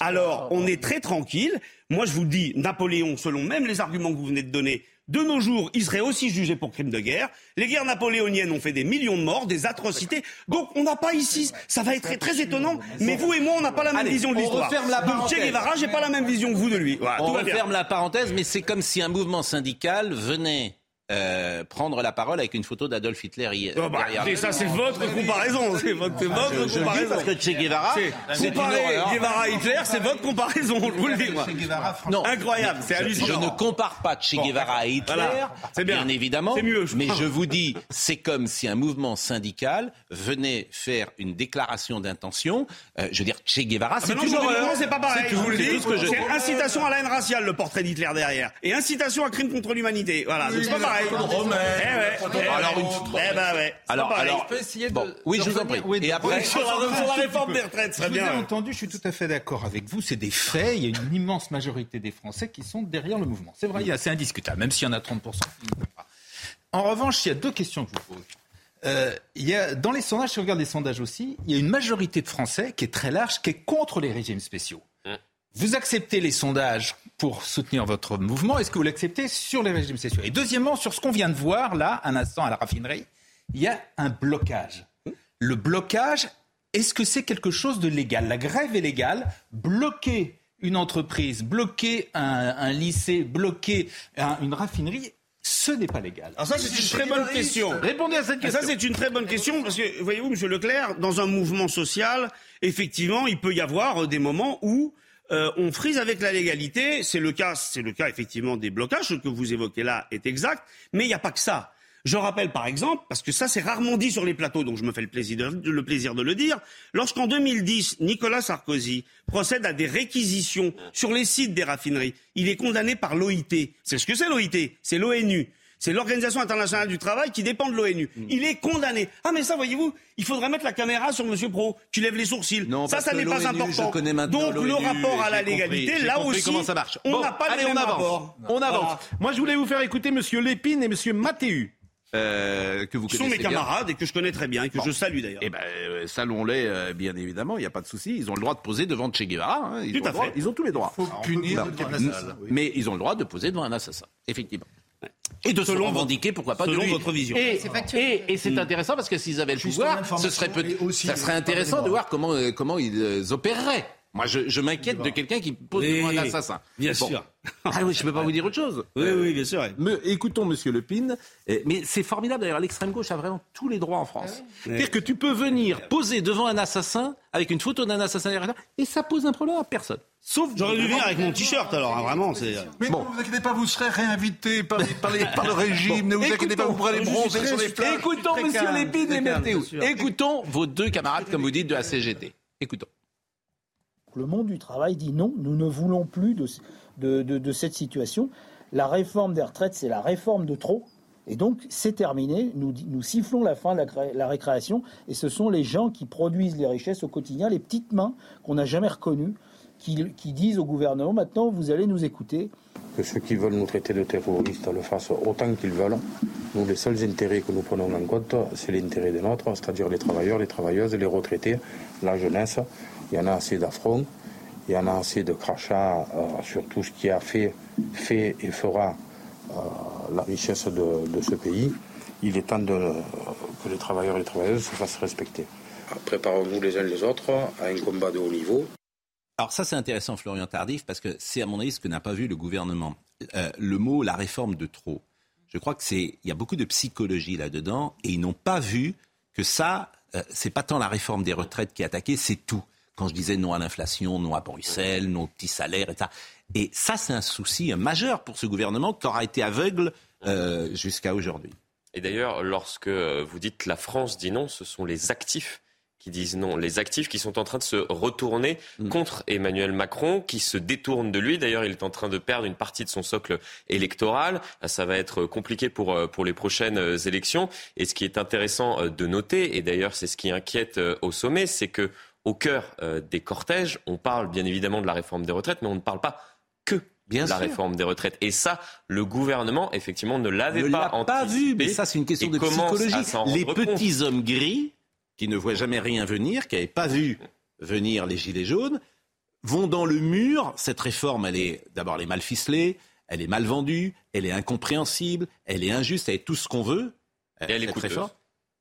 Alors, on est très tranquille. Moi, je vous le dis, Napoléon, selon même les arguments que vous venez de donner, de nos jours, il serait aussi jugé pour crime de guerre. Les guerres napoléoniennes ont fait des millions de morts, des atrocités. Donc, on n'a pas ici, ça va être très, très étonnant. Mais vous et moi, on n'a pas la même Allez, vision de l'histoire. referme la Donc. Che Guevara, j'ai pas la même vision que vous de lui. Voilà, On bien. referme la parenthèse, mais c'est comme si un mouvement syndical venait euh, prendre la parole avec une photo d'Adolf Hitler hier. Oh, bah, derrière. écoutez, ça, c'est votre comparaison. C'est votre, c'est votre je- je le dis comparaison. parce que Che Guevara, comparer. Guevara Hitler, c'est votre comparaison. Je vous le dis, moi. Non, Incroyable, c'est je, hallucinant. je ne compare pas Che Guevara à Hitler, voilà. C'est bien. évidemment. C'est mieux, je mais je vous dis, c'est comme si un mouvement syndical venait faire une déclaration d'intention. Euh, je veux dire, Che Guevara, Ah c'est juridiquement, c'est pas pareil. C'est je vous le c'est dis. je- incitation à la haine raciale, le portrait d'Hitler derrière. Et incitation à crime contre l'humanité. Voilà, c'est pas pareil. Eh. Eh Alors, une- Eh ben ouais. Alors, alors, bon, oui, je vous en prie. oui, Et après, oui, sur la- sur la réforme des retraites, très bien, entendu, je suis tout à fait d'accord avec vous. C'est des faits. Il y a une immense majorité des Français qui sont derrière le mouvement. C'est vrai, il y a- c'est indiscutable, même s'il y en a 30% qui ne veulent pas. En revanche, il y a deux questions que je vous pose. Euh, il y a, dans les sondages, si je regarde les sondages aussi, il y a une majorité de Français qui est très large, qui est contre les régimes spéciaux. Vous acceptez les sondages pour soutenir votre mouvement. Est-ce que vous l'acceptez sur les régimes spéciaux Et deuxièmement, sur ce qu'on vient de voir là, un instant à la raffinerie, il y a un blocage. Le blocage, est-ce que c'est quelque chose de légal? La grève est légale. Bloquer une entreprise, bloquer un, un lycée, bloquer un- une raffinerie, ce n'est pas légal. Alors ça, c'est une très bonne question. Répondez à cette Et question. Ça, c'est une très bonne question parce que, voyez-vous, Monsieur Leclerc, dans un mouvement social, effectivement, il peut y avoir euh, des moments où euh, on frise avec la légalité. C'est le cas, c'est le cas effectivement des blocages. Ce que vous évoquez là est exact, mais il n'y a pas que ça. Je rappelle par exemple, parce que ça c'est rarement dit sur les plateaux, donc je me fais le plaisir de, le plaisir de le dire, lorsqu'en 2010, Nicolas Sarkozy procède à des réquisitions sur les sites des raffineries, il est condamné par l'OIT. C'est ce que c'est l'OIT, c'est l'ONU. C'est l'Organisation internationale du travail qui dépend de l'ONU. Il est condamné. Ah mais ça, voyez-vous, il faudrait mettre la caméra sur Monsieur Pro, qui lève les sourcils. Non, ça, ça n'est pas important. je connais maintenant Donc le rapport à la compris, légalité, là aussi, comment ça marche. on Bon, n'a pas allez, le on avance. rapport. On avance. Voilà. Moi, je voulais vous faire écouter Monsieur Lépine et Monsieur Mathéu. euh, que vous Qui sont mes bien. camarades et que je connais très bien et que Bon. je salue d'ailleurs. Eh ben, euh, salons-les, euh, bien évidemment, il n'y a pas de souci. Ils ont le droit de poser devant Che Guevara. hein. Ils, Tout ont à droit- fait. ils ont tous les droits. faut punir Non. le capitalisme. Mais ils ont le droit de poser devant un assassin, effectivement. Et de se Selon revendiquer, pourquoi pas, selon de lui. votre vision. Et, C'est factuel. et- et c'est intéressant parce que s'ils avaient le Juste pouvoir, ce serait aussi- ça serait intéressant de voir comment, euh, comment ils euh, opéreraient. Moi, je, je m'inquiète de quelqu'un qui pose Oui, devant un assassin. bien Bon. sûr. *laughs* Ah oui, je ne peux pas vous dire autre chose. Oui, oui, bien sûr. Me- écoutons Monsieur Le. Eh, Mais c'est formidable d'ailleurs. L'extrême gauche a vraiment tous les droits en France. C'est-à-dire que tu peux venir poser devant un assassin avec une photo d'un assassin derrière et ça pose un problème à personne. Sauf J'aurais dû venir avec mon t-shirt alors, hein, vraiment. C'est. Mais Bon. ne vous inquiétez pas, vous serez réinvité par, les- par, les- par le régime. ne vous inquiétez pas, vous pourrez aller bronzer sur les plages. Écoutons Monsieur Lépine et sûr. Écoutons vos deux camarades, comme vous dites, de la CGT. Écoutons. Le monde du travail dit non, nous ne voulons plus de, de, de- de cette situation. La réforme des retraites, c'est la réforme de trop. Et donc, c'est terminé. Nous, nous sifflons la fin de la récréation. Et ce sont les gens qui produisent les richesses au quotidien, les petites mains qu'on n'a jamais reconnues, qui, qui disent au gouvernement maintenant, vous allez nous écouter. Que ceux qui veulent nous traiter de terroristes le fassent autant qu'ils veulent. Nous, les seuls intérêts que nous prenons en compte, c'est l'intérêt des nôtres, c'est-à-dire les travailleurs, les travailleuses, les retraités, la jeunesse. Il y en a assez d'affronts, il y en a assez de crachats euh, sur tout ce qui a fait, fait et fera euh, la richesse de, de, ce pays. Il est temps de, que les travailleurs et les travailleuses se fassent respecter. Préparons-nous les uns les autres à un combat de haut niveau. Alors ça c'est intéressant Florian Tardif parce que c'est à mon avis ce que n'a pas vu le gouvernement. Euh, le mot la réforme de trop. Je crois que c'est il y a beaucoup de psychologie là-dedans et ils n'ont pas vu que ça euh, c'est pas tant la réforme des retraites qui est attaquée, c'est tout. Quand je disais non à l'inflation, non à Bruxelles, non aux petits salaires, etc. Et ça, c'est un souci majeur pour ce gouvernement qui aura été aveugle euh, jusqu'à aujourd'hui. Et d'ailleurs, lorsque vous dites la France dit non, ce sont les actifs qui disent non. Les actifs qui sont en train de se retourner mm. contre Emmanuel Macron, qui se détournent de lui. D'ailleurs, il est en train de perdre une partie de son socle électoral. Ça va être compliqué pour, euh, pour les prochaines euh, élections. Et ce qui est intéressant euh, de noter, et d'ailleurs c'est ce qui inquiète au sommet, c'est que au cœur des cortèges, on parle bien évidemment de la réforme des retraites, mais on ne parle pas que Bien la réforme des retraites. Et ça, le gouvernement, effectivement, ne l'avait pas, pas vu. Mais ça, c'est une question de psychologie. Les petits hommes gris qui ne voient jamais rien venir, qui n'avaient pas vu venir les Gilets jaunes, vont dans le mur. Cette réforme, elle est d'abord elle mal ficelée, elle est mal vendue, elle est incompréhensible, elle est injuste, elle est tout ce qu'on veut. Et elle est coûteuse.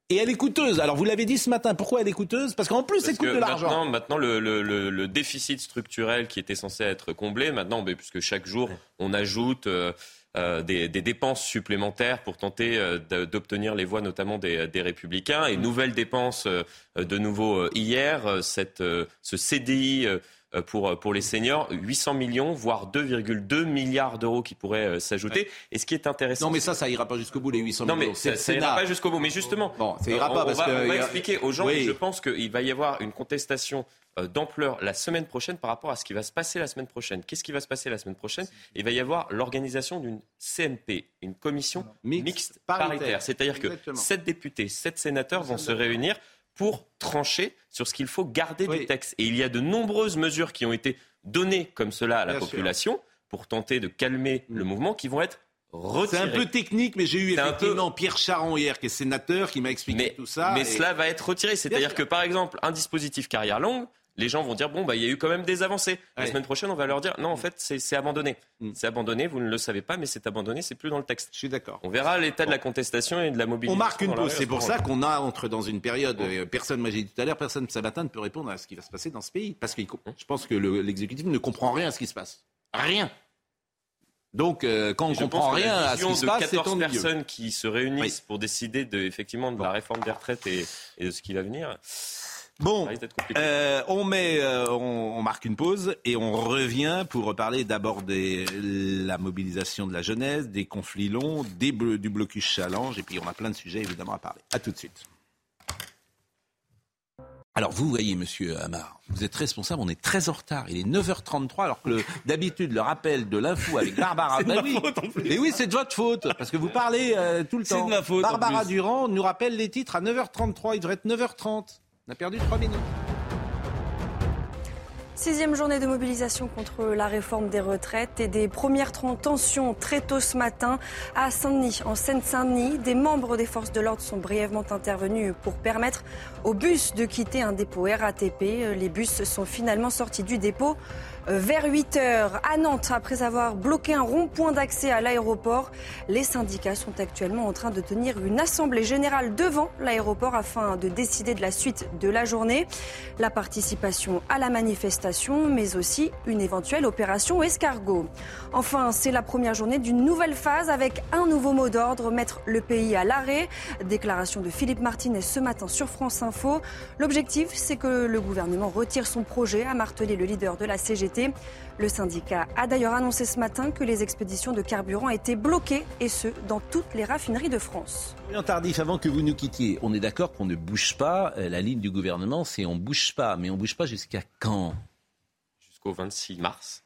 Et elle est coûteuse. Alors vous l'avez dit ce matin, pourquoi elle est coûteuse? Parce qu'en plus, elle coûte de l'argent. Maintenant, le, le, déficit structurel qui était censé être comblé, maintenant, puisque chaque jour, on ajoute... Euh, euh, des, dépenses supplémentaires pour tenter euh, d'obtenir les voix notamment des, républicains et nouvelles dépenses euh, de nouveau hier, cette, ce CDI pour, pour les seniors, 800 millions, voire 2,2 milliards d'euros qui pourraient s'ajouter. Et ce qui est intéressant. Non, mais ça, ça ira pas jusqu'au bout, les 800 millions. Non, mais ça, ça ira pas jusqu'au bout. Mais justement, bon, ça ira pas on, parce va, que on va expliquer aux gens. je pense qu'il va y avoir une contestation d'ampleur la semaine prochaine par rapport à ce qui va se passer la semaine prochaine. Qu'est-ce qui va se passer la semaine prochaine? Il va y avoir l'organisation d'une CMP, une commission mixte, paritaire. C'est-à-dire que sept députés, sept sénateurs vont se réunir pour trancher sur ce qu'il faut garder du texte. Et il y a de nombreuses mesures qui ont été données comme cela à la population pour tenter de calmer le mouvement qui vont être c'est un peu technique, mais j'ai eu effectivement Pierre Charon hier, qui est sénateur, qui m'a expliqué tout ça. Mais cela va être retiré. C'est-à-dire que, par exemple, un dispositif carrière longue, les gens vont dire bon bah il y a eu quand même des avancées. La semaine prochaine, on va leur dire non en mm. fait c'est abandonné. Mm. C'est abandonné, vous ne le savez pas, mais c'est abandonné, c'est plus dans le texte. Je suis d'accord. On verra l'état de la contestation et de la mobilisation. On marque une pause. C'est pour ça qu'on a entre dans une période. Euh, personne, moi j'ai dit tout à l'heure, personne ce matin ne peut répondre à ce qui va se passer dans ce pays parce que je pense que l'exécutif ne comprend rien à ce qui se passe. Rien. Donc, euh, quand on ne comprend rien à ce qui se passe, c'est 14 personnes qui se réunissent pour décider de, effectivement de la réforme des retraites et, et de ce qui va venir. Bon, euh, on met, euh, on, marque une pause et on revient pour reparler d'abord de la mobilisation de la jeunesse, des conflits longs, des du blocus challenge et puis on a plein de sujets évidemment à parler. À tout de suite. Alors vous voyez, Monsieur Amar, vous êtes responsable. On est très en retard. Il est 9h33 alors que d'habitude le rappel de l'info avec *laughs* Barbara. c'est oui. en plus. oui, c'est de votre faute parce que vous parlez euh, tout le temps. C'est de ma faute. Barbara Durand nous rappelle les titres à 9h33. Il devrait être 9h30. On a perdu 3 minutes. Sixième journée de mobilisation contre la réforme des retraites et des premières tensions très tôt ce matin à Saint-Denis. En Seine-Saint-Denis, des membres des forces de l'ordre sont brièvement intervenus pour permettre aux bus de quitter un dépôt RATP. Les bus sont finalement sortis du dépôt vers 8 heures à Nantes, après avoir bloqué un rond-point d'accès à l'aéroport, les syndicats sont actuellement en train de tenir une assemblée générale devant l'aéroport afin de décider de la suite de la journée, la participation à la manifestation, mais aussi une éventuelle opération escargot. Enfin, c'est la première journée d'une nouvelle phase avec un nouveau mot d'ordre, mettre le pays à l'arrêt. Déclaration de Philippe Martinez ce matin sur France Info. L'objectif, c'est que le gouvernement retire son projet, a martelé le leader de la CGT le syndicat a d'ailleurs annoncé ce matin que les expéditions de carburant étaient bloquées, et ce, dans toutes les raffineries de France. Bien tardif, avant que vous nous quittiez, on est d'accord qu'on ne bouge pas. Euh, la ligne du gouvernement, c'est on bouge pas. Mais on bouge pas jusqu'à quand? Jusqu'au 26 mars.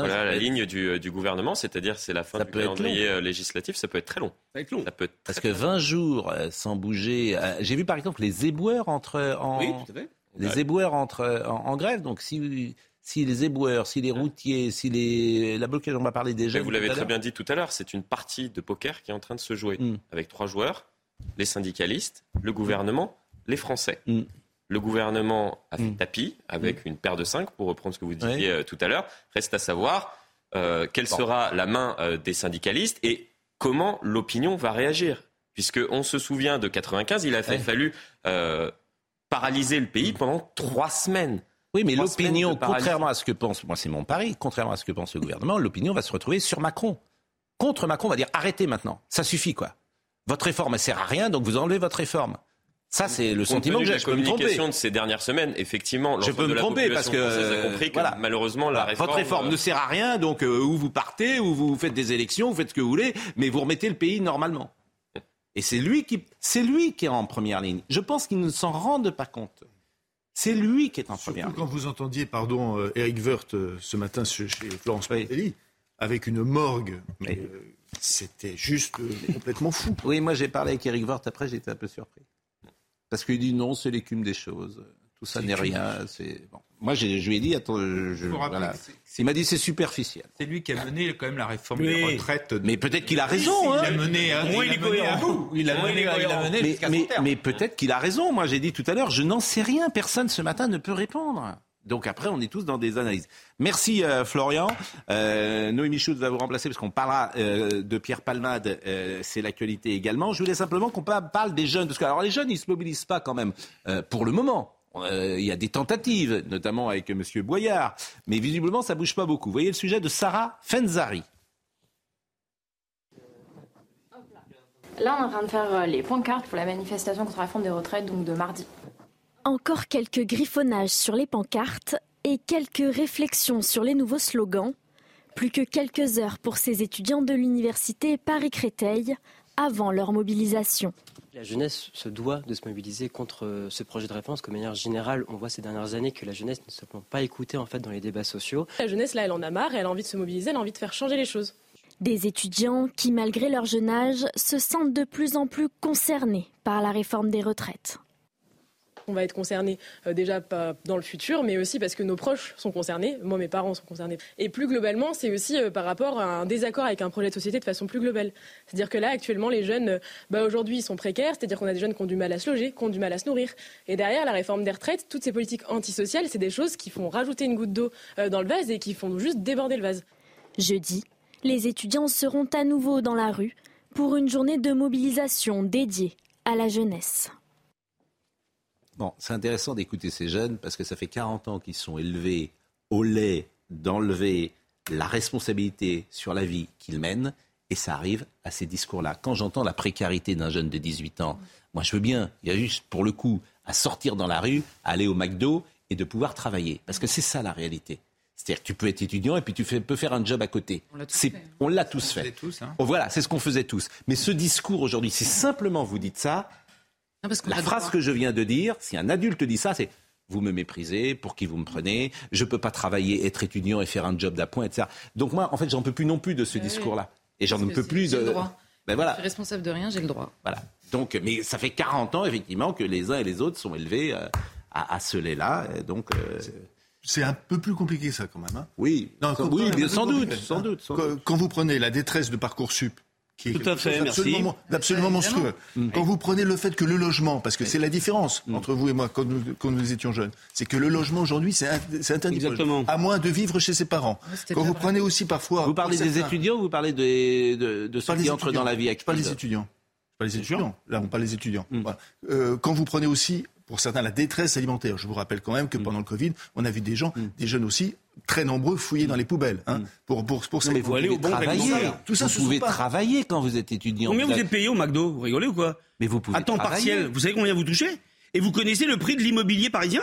Voilà la ligne du, du gouvernement, c'est-à-dire c'est la fin du calendrier euh, législatif, ça peut être très long. Ça peut être long. Parce que 20 jours euh, sans bouger. J'ai vu par exemple les éboueurs entre en, oui, tout à fait. les éboueurs entre en, grève. Donc si si les éboueurs, si les routiers, si les... la blocage, on va parler déjà. vous l'avez très bien dit tout à l'heure, c'est une partie de poker qui est en train de se jouer mm. avec trois joueurs, les syndicalistes, le gouvernement, les Français. Mm. Le gouvernement a fait mm. tapis avec une paire de cinq, pour reprendre ce que vous disiez euh, tout à l'heure. Reste à savoir euh, quelle sera la main euh, des syndicalistes et comment l'opinion va réagir. Puisqu'on se souvient de 95, il a fallu euh, paralyser le pays pendant trois semaines. Oui, mais l'opinion, contrairement à ce que pense, moi c'est mon pari, contrairement à ce que pense le gouvernement, l'opinion va se retrouver sur Macron. Contre Macron, on va dire arrêtez maintenant, ça suffit quoi. Votre réforme, elle sert à rien, donc vous enlevez votre réforme. Ça, c'est le sentiment que j'ai. la Je peux me tromper. communication de ces dernières semaines, effectivement, Je peux me tromper parce que a compris que voilà. malheureusement la réforme. Votre réforme ne sert à rien, donc euh, ou vous partez, ou vous faites des élections, vous faites ce que vous voulez, mais vous remettez le pays normalement. Et c'est lui qui, c'est lui qui est en première ligne. Je pense qu'ils ne s'en rendent pas compte. C'est lui qui est en première Surtout ligne. quand vous entendiez, pardon, euh, Eric Woerth euh, ce matin chez, Florence Patelli, avec une morgue, mais, euh, c'était juste euh, complètement fou. Oui, moi j'ai parlé avec Eric Woerth, après j'étais un peu surpris. Parce qu'il dit non, c'est l'écume des choses. Tout ça n'est rien. C'est bon. Moi, je lui ai dit, attends, je, voilà. Il m'a dit c'est superficiel. C'est lui qui a mené quand même la réforme Oui. des retraites. Mais peut-être qu'il a raison. hein. Il a mené, hein, Moi, il a mené à bout. Il a mené, il a mené mais peut-être qu'il a raison. Moi, j'ai dit tout à l'heure, je n'en sais rien. Personne ce matin ne peut répondre. Donc après, on est tous dans des analyses. Merci euh, Florian. Euh, Noémie Schultz va vous remplacer parce qu'on parlera euh, de Pierre Palmade. euh, C'est l'actualité également. Je voulais simplement qu'on pa- parle des jeunes. Parce que alors les jeunes, ils se mobilisent pas quand même pour le moment. Il y a des tentatives, notamment avec M. Boyard. Mais visiblement, ça bouge pas beaucoup. Vous voyez le sujet de Sarah Fenzari. Là, on est en train de faire les pancartes pour la manifestation contre la réforme des retraites, donc de mardi. Encore quelques griffonnages sur les pancartes et quelques réflexions sur les nouveaux slogans. Plus que quelques heures pour ces étudiants de l'université Paris-Créteil avant leur mobilisation. La jeunesse se doit de se mobiliser contre euh, ce projet de réforme, parce que de manière générale, on voit ces dernières années que la jeunesse ne se simplement pas écoutée en fait dans les débats sociaux. La jeunesse, là, elle en a marre, elle a envie de se mobiliser, elle a envie de faire changer les choses. Des étudiants qui, malgré leur jeune âge, se sentent de plus en plus concernés par la réforme des retraites. On va être concerné euh, déjà dans le futur, mais aussi parce que nos proches sont concernés. Moi, mes parents sont concernés. Et plus globalement, c'est aussi euh, par rapport à un désaccord avec un projet de société de façon plus globale. C'est-à-dire que là, actuellement, les jeunes, euh, bah, aujourd'hui, ils sont précaires. C'est-à-dire qu'on a des jeunes qui ont du mal à se loger, qui ont du mal à se nourrir. Et derrière, la réforme des retraites, toutes ces politiques antisociales, c'est des choses qui font rajouter une goutte d'eau dans le vase et qui font juste déborder le vase. Jeudi, les étudiants seront à nouveau dans la rue pour une journée de mobilisation dédiée à la jeunesse. Bon, c'est intéressant d'écouter ces jeunes parce que ça fait 40 ans qu'ils sont élevés au lait d'enlever la responsabilité sur la vie qu'ils mènent et ça arrive à ces discours-là. Quand j'entends la précarité d'un jeune de 18 ans, moi je veux bien, il y a juste pour le coup à sortir dans la rue, à aller au McDo et de pouvoir travailler. Parce que c'est ça la réalité. C'est-à-dire que tu peux être étudiant et puis tu fais- peux faire un job à côté. C'est- On l'a tous fait. tous, hein. Oh, voilà, c'est ce qu'on faisait tous. Mais ce discours aujourd'hui, si simplement vous dites ça, Non, parce qu'on la phrase droit. que je viens de dire, si un adulte dit ça, c'est vous me méprisez, pour qui vous me prenez, je ne peux pas travailler, être étudiant et faire un job d'appoint, etc. Donc moi, en fait, j'en peux plus non plus de ce oui. discours-là. Et j'en peux plus j'ai de... le droit. *laughs* Ben Je voilà, suis responsable de rien, j'ai le droit. voilà. Donc, mais ça fait 40 ans, effectivement, que les uns et les autres sont élevés euh, à, à ce lait-là. Donc, euh, C'est un peu plus compliqué ça quand même. hein. oui, Non, sans, quand- oui, sans doute, sans doute. sans Quand, doute. quand vous prenez la détresse de Parcoursup, qui est Tout à fait, chose merci. d'absolument monstrueux. Quand vous prenez le fait que le logement, parce que c'est la différence entre vous et moi quand nous, quand nous étions jeunes, c'est que le logement aujourd'hui c'est in- c'est interdit, les Exactement. à moins de vivre chez ses parents. Quand pas vous vrai. prenez aussi parfois, Vous parlez des certains- étudiants ou vous parlez des- de, ceux qui entrent dans la vie Je parle des active étudiants. Je parle des étudiants. Là, on parle des étudiants. Voilà. Euh, quand vous prenez aussi, pour certains, la détresse alimentaire. Je vous rappelle quand même que pendant le Covid, on a vu des gens, des jeunes aussi, très nombreux, fouiller dans les poubelles. Hein, pour, pour, pour Non, mais vous pouvez au bon travailler. Tout ça, vous pouvez travailler quand vous êtes étudiant. Combien vous êtes payé au McDo Vous rigolez ou quoi Mais vous pouvez À temps partiel, vous savez combien vous touchez? Et vous connaissez le prix de l'immobilier parisien?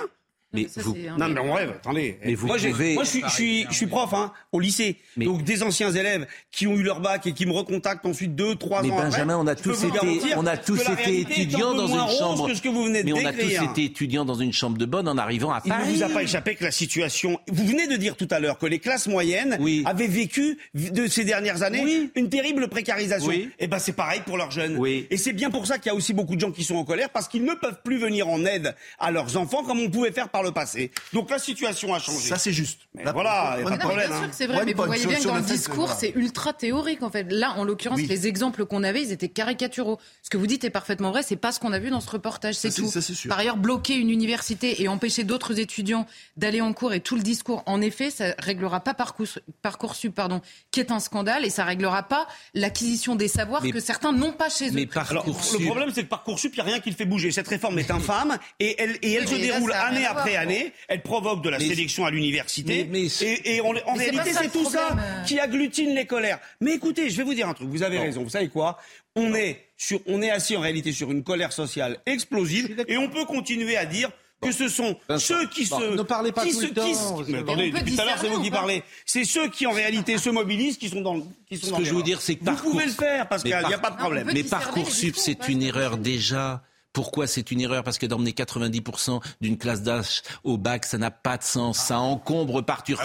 Mais Ça, vous, Non, mais on rêve, attendez. Mais vous moi, pouvez- moi, je suis, je suis, je suis prof hein, au lycée. Mais- Donc, des anciens élèves qui ont eu leur bac et qui me recontactent ensuite deux, trois Mais ans Benjamin, après, on a tous été, on a tous été étudiants dans une chambre. que ce que vous venez de mais on a tous été étudiants dans une chambre de bonne en arrivant à Il Paris. ne vous a pas échappé que la situation. Vous venez de dire tout à l'heure que les classes moyennes Oui. avaient vécu de ces dernières années Oui. une terrible précarisation. Oui. Et ben c'est pareil pour leurs jeunes. Oui. Et c'est bien pour ça qu'il y a aussi beaucoup de gens qui sont en colère parce qu'ils ne peuvent plus venir en aide à leurs enfants comme on pouvait faire par le passé. Donc la situation a changé. Ça, c'est juste. Mais voilà, il n'y a pas de point. problème. Bien sûr hein. que c'est vrai, One mais vous point voyez sur- bien que dans le discours, c'est ultra théorique en fait. Là, en l'occurrence, Oui. les exemples qu'on avait, ils étaient caricaturaux. Ce que vous dites est parfaitement vrai, c'est pas ce qu'on a vu dans ce reportage, c'est tout. ça, c'est sûr. Par ailleurs, bloquer une université et empêcher d'autres étudiants d'aller en cours et tout le discours, en effet, ça réglera pas Parcours- Parcoursup, pardon, qui est un scandale, et ça réglera pas l'acquisition des savoirs Mais- que certains n'ont pas chez eux. Mais Alors, le problème, c'est que Parcoursup, il n'y a rien qui le fait bouger. Cette réforme est infâme et elle, et elle Oui, se déroule année voir, après année. Elle provoque de la Mais- sélection à l'université. Mais- mais- Et, et on- en réalité, c'est tout ça problème, qui agglutine les colères. Mais écoutez, je vais vous dire un truc. Vous avez raison. Vous savez quoi? On est, sur, on est assis en réalité sur une colère sociale explosive et on peut continuer à dire que ce sont ceux qui bon, se... ne parlez pas qui tout se- le temps, qui se- vous Mais attendez, depuis tout à l'heure, c'est vous qui parlez. C'est ceux qui en réalité se mobilisent qui sont dans le- qui sont Ce dans que je veux dire, c'est que Vous Parcours- pouvez le faire, Pascal, Mais il n'y a par- pas de problème. Mais Parcoursup, c'est une erreur déjà. Pourquoi c'est une erreur? Parce que d'emmener 90% d'une classe d'âge au bac, ça n'a pas de sens. Ça encombre Parcoursup.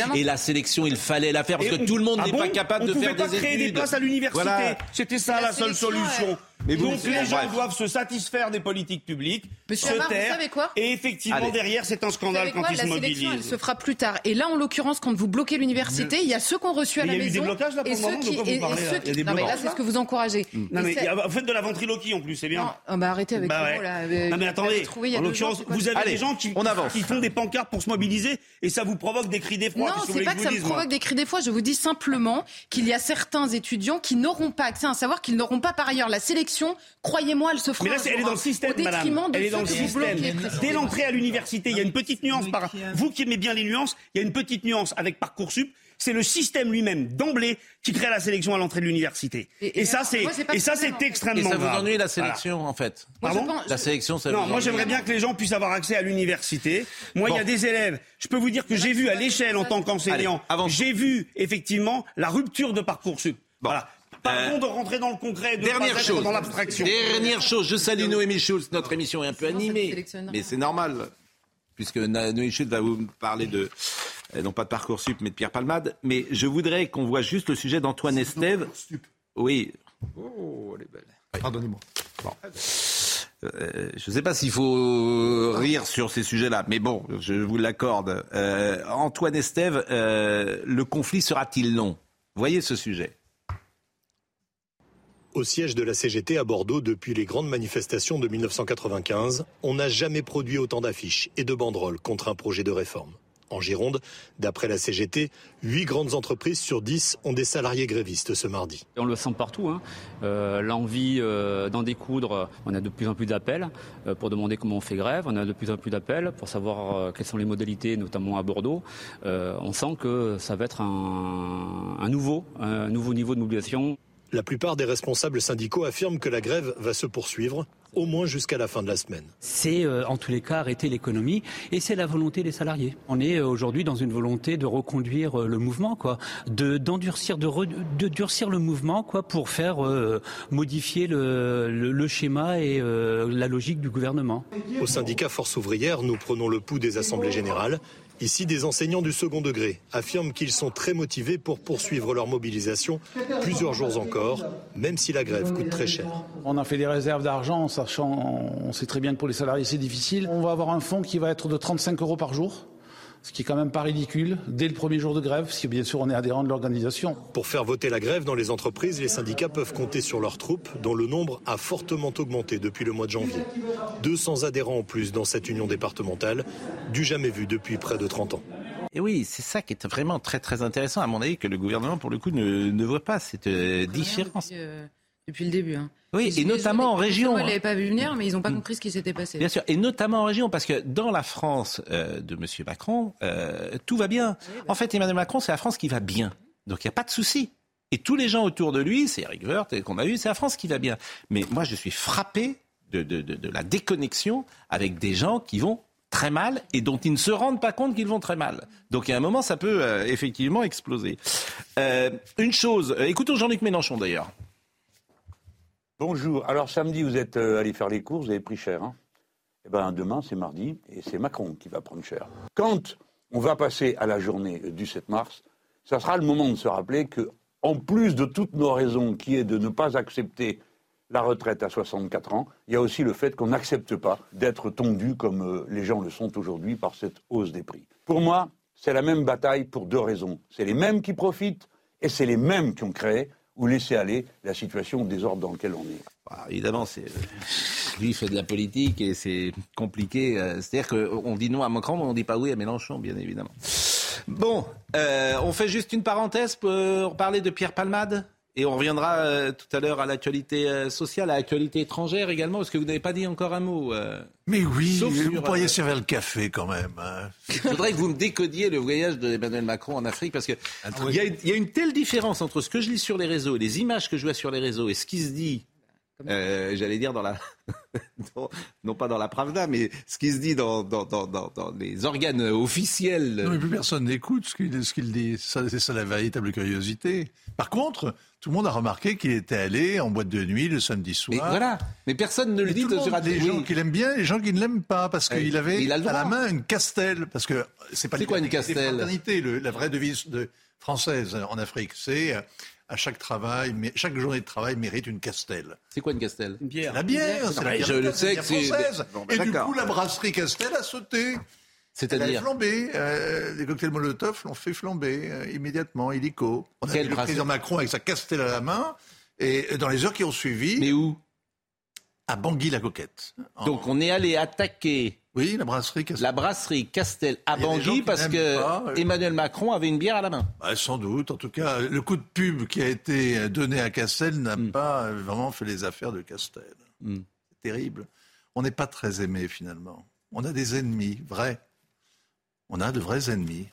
Ah oui, et la sélection, il fallait la faire parce Et que on- tout le monde Ah n'est bon? pas capable on de faire pas des créer études. des places à l'université. Voilà. C'était ça La la, seule solution. ouais. Mais vous- Donc les bref. gens doivent se satisfaire des politiques publiques, Monsieur se Amar, vous taire. savez quoi et effectivement, Allez. derrière, c'est un scandale quand quoi ils se La sélection, elle mobilisent. se fera plus tard. Et là, en l'occurrence, quand vous bloquez l'université, il y a ceux qu'on reçu à la il y a eu maison. des blocages, là, pour le moment, ceux de qui, quoi vous et- et parlez, là ceux Il y a qui- des non, mais là, c'est ce que vous encouragez. Non, Et mais c'est- il y a- vous faites de la ventriloquie en plus, c'est bien. Non, ah bah arrêtez avec Bah là. Non mais Vous attendez, en l'occurrence, vous avez des gens qui, font des pancartes pour se mobiliser et ça vous provoque des cris d'effroi. Non, c'est pas que ça me provoque des cris d'effroi. Je vous dis simplement qu'il y a certains étudiants qui n'auront pas accès à un savoir qu'ils n'auront pas par ailleurs. La sélection, croyez-moi, elle se fera. Mais là, elle est jour, dans le hein, système, madame. de Elle est dans le système. Dès l'entrée à l'université, il y a une petite nuance par. Vous qui aimez bien les nuances, il y a une petite nuance avec Parcoursup. C'est le système lui-même d'emblée qui crée la sélection à l'entrée de l'université. Et- Et, et ça, c'est moi, et ça, extrêmement Et ça vous ennuie la Voilà. sélection en fait? Moi, Pardon pense- La sélection, ça Non, vous moi j'aimerais bien que les gens puissent avoir accès à l'université. Moi, il y a des élèves. Je peux vous dire que j'ai vu à l'échelle en tant qu'enseignant, j'ai vu effectivement la rupture de parcoursup. Voilà. Pardon Euh, de rentrer dans le concret, et de Dernière pas chose. dans l'abstraction. Dernière chose. Je salue Noémie Schulz. Notre émission est un peu animée. Mais c'est normal. Puisque Noémie Schulz va vous parler de, euh, non pas de Parcoursup, mais de Pierre Palmade. Mais je voudrais qu'on voit juste le sujet d'Antoine Estève. Oui. Oh, elle est belle. Pardonnez-moi. Euh, je ne sais pas s'il faut rire sur ces sujets-là, mais bon, je vous l'accorde. Euh, Antoine Estève, euh, le conflit sera-t-il long? Voyez ce sujet. Au siège de la CGT à Bordeaux depuis les grandes manifestations de 1995, on n'a jamais produit autant d'affiches et de banderoles contre un projet de réforme. En Gironde, d'après la CGT, 8 grandes entreprises sur 10 ont des salariés grévistes ce mardi. On le sent partout. hein. Euh, L'envie euh, d'en découdre, on a de plus en plus d'appels euh, pour demander comment on fait grève. On a de plus en plus d'appels pour savoir quelles sont les modalités, notamment à Bordeaux. On sent que ça va être nouveau, un nouveau niveau de mobilisation. La plupart des responsables syndicaux affirment que la grève va se poursuivre, au moins jusqu'à la fin de la semaine. c'est euh, en tous les cas arrêter l'économie et c'est la volonté des salariés. On est euh, aujourd'hui dans une volonté de reconduire euh, le mouvement, quoi, de d'endurcir, de, re- de durcir le mouvement, quoi, pour faire modifier le, le- le schéma et la logique du gouvernement. Au syndicat Force ouvrière, nous prenons le pouls des assemblées générales. Ici, des enseignants du second degré affirment qu'ils sont très motivés pour poursuivre leur mobilisation plusieurs jours encore, même si la grève coûte très cher. On a fait des réserves d'argent, sachant, on sait très bien que pour les salariés c'est difficile. On va avoir un fonds qui va être de 35 euros par jour, ce qui est quand même pas ridicule, dès le premier jour de grève, si bien sûr on est adhérent de l'organisation. Pour faire voter la grève dans les entreprises, les syndicats peuvent compter sur leurs troupes, dont le nombre a fortement augmenté depuis le mois de janvier. 200 adhérents en plus dans cette union départementale, du jamais vu depuis près de 30 ans. Et oui, c'est ça qui est vraiment très très intéressant, à mon avis, que le gouvernement, pour le coup, ne, ne voit pas cette euh, différence. Depuis, euh, depuis le début. hein. Oui, et notamment en région, Ils hein. l'avaient pas vu venir, mais ils n'ont pas compris ce qui s'était passé. Bien sûr, et notamment en région, parce que dans la France euh, de M. Macron, euh, tout va bien. En fait, Emmanuel Macron, c'est la France qui va bien. Donc il n'y a pas de souci. Et tous les gens autour de lui, c'est Eric Woerth qu'on a vu, c'est la France qui va bien. Mais moi, je suis frappé de, de- de- de la déconnexion avec des gens qui vont très mal et dont ils ne se rendent pas compte qu'ils vont très mal. Donc il y a un moment, ça peut euh, effectivement exploser. Euh, une chose, euh, écoutons Jean-Luc Mélenchon d'ailleurs. Bonjour. Alors samedi, vous êtes euh, allé faire les courses, vous avez pris cher. Hein eh ben demain, c'est mardi, et c'est Macron qui va prendre cher. Quand on va passer à la journée du 7 mars, ça sera le moment de se rappeler que, en plus de toutes nos raisons, qui est de ne pas accepter la retraite à 64 ans, il y a aussi le fait qu'on n'accepte pas d'être tondu comme euh, les gens le sont aujourd'hui par cette hausse des prix. Pour moi, c'est la même bataille pour deux raisons. C'est les mêmes qui profitent et c'est les mêmes qui ont créé ou laissé aller la situation de désordre dans laquelle on est. Bah, évidemment, c'est lui il fait de la politique et c'est compliqué. euh, C'est-à-dire qu'on dit non à Macron, mais on dit pas oui à Mélenchon, bien évidemment. Bon, euh, on fait juste une parenthèse pour parler de Pierre Palmade? Et on reviendra euh, tout à l'heure à l'actualité euh, sociale, à l'actualité étrangère également, parce que vous n'avez pas dit encore un mot. euh. Mais oui, vous sur, pourriez servir le café quand même. hein. Je voudrais que vous me décodiez le voyage d'Emmanuel Macron en Afrique parce que il y, il y a une telle différence entre ce que je lis sur les réseaux et les images que je vois sur les réseaux et ce qui se dit, euh, j'allais dire dans la, *laughs* non pas dans la Pravda, mais ce qui se dit dans, dans, dans, dans- dans les organes officiels. Non, mais plus personne n'écoute ce qu'il ce qu'il dit. Ça, C'est ça la véritable curiosité. Par contre, tout le monde a remarqué qu'il était allé en boîte de nuit le samedi soir. Mais voilà. Mais personne ne le dit tout le sur. Les Oui. gens qui l'aiment bien, et les gens qui ne l'aiment pas, parce Ouais, qu'il avait mais il a le à la main une castelle. Parce que c'est pas C'est quoi une castelle? Le- La vraie devise de, française en Afrique, c'est euh, à chaque travail, mais chaque journée de travail mérite une castelle. C'est quoi une castelle? Une bière. La bière, c'est la Ouais, bière je le sais la que c'est- française. Bon, ben et du coup, la brasserie Castel a sauté. Elle a C'est-à-dire flambé. euh, les cocktails Molotov l'ont fait flamber euh, immédiatement, illico. On a Quelle vu le président Macron avec sa Castel à la main. Et dans les heures qui ont suivi. Mais où? À Bangui-la-Coquette. En- Donc on est allé attaquer Oui, la brasserie Castel. la brasserie Castel à Bangui parce que pas, euh. Emmanuel Macron avait une bière à la main. Bah, sans doute. En tout cas, le coup de pub qui a été donné à Castel n'a pas euh, vraiment fait les affaires de Castel. Mm. C'est terrible. On n'est pas très aimé finalement. On a des ennemis, vrais. On a de vrais ennemis.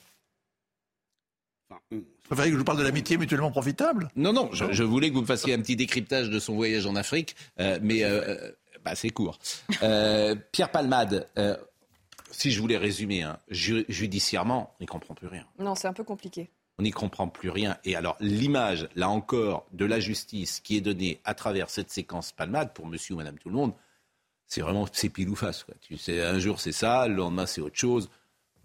On- Vous préférez que je vous parle de l'amitié mutuellement profitable? Non, non, je, je voulais que vous me fassiez un petit décryptage de son voyage en Afrique, euh, mais euh, bah, c'est court. Euh, Pierre Palmade, euh, si je voulais résumer, hein, ju- judiciairement, on n'y comprend plus rien. Non, c'est un peu compliqué. On n'y comprend plus rien. Et alors, l'image, là encore, de la justice qui est donnée à travers cette séquence Palmade pour monsieur ou madame tout le monde, c'est vraiment, c'est pile ou face. Quoi. Tu sais, un jour c'est ça, le lendemain c'est autre chose.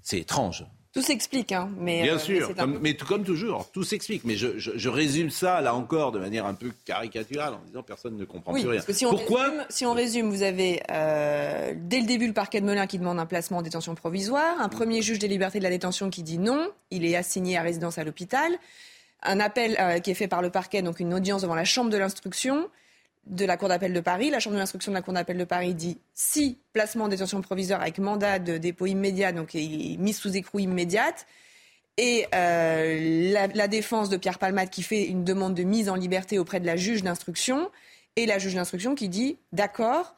C'est étrange. Tout s'explique, hein, mais. Bien euh, sûr, mais comme, peu- mais tout- comme toujours, tout s'explique. Mais je, je- je résume ça, là encore, de manière un peu caricaturale, en disant personne ne comprend Oui, plus rien. parce que si on, Pourquoi résume, si on résume, vous avez euh, dès le début le parquet de Melun qui demande un placement en détention provisoire, un premier juge des libertés de la détention qui dit non, il est assigné à résidence à l'hôpital, un appel euh, qui est fait par le parquet, donc une audience devant la chambre de l'instruction de la Cour d'appel de Paris. La chambre de l'instruction de la Cour d'appel de Paris dit si placement en détention provisoire avec mandat de dépôt immédiat, donc il est mis sous écrou immédiate. Et euh, la, défense de Pierre Palmade qui fait une demande de mise en liberté auprès de la juge d'instruction et la juge d'instruction qui dit d'accord,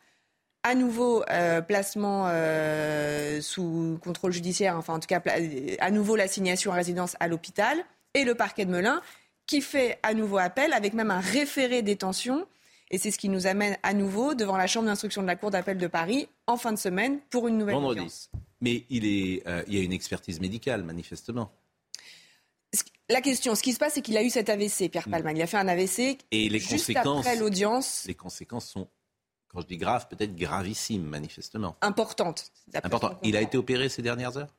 à nouveau euh, placement euh, sous contrôle judiciaire, enfin en tout cas à nouveau l'assignation à résidence à l'hôpital et le parquet de Melun qui fait à nouveau appel avec même un référé détention. Et c'est ce qui nous amène à nouveau devant la chambre d'instruction de la Cour d'appel de Paris en fin de semaine pour une nouvelle Vendredi. audience. Mais il, est, euh, il y a une expertise médicale, manifestement. La question, ce qui se passe, c'est qu'il a eu cet AVC, Pierre Palmade. Il a fait un AVC Et les juste conséquences, après l'audience les conséquences sont, quand je dis grave, peut-être gravissimes, manifestement. importante. d'après Important. Il a été opéré ces dernières heures?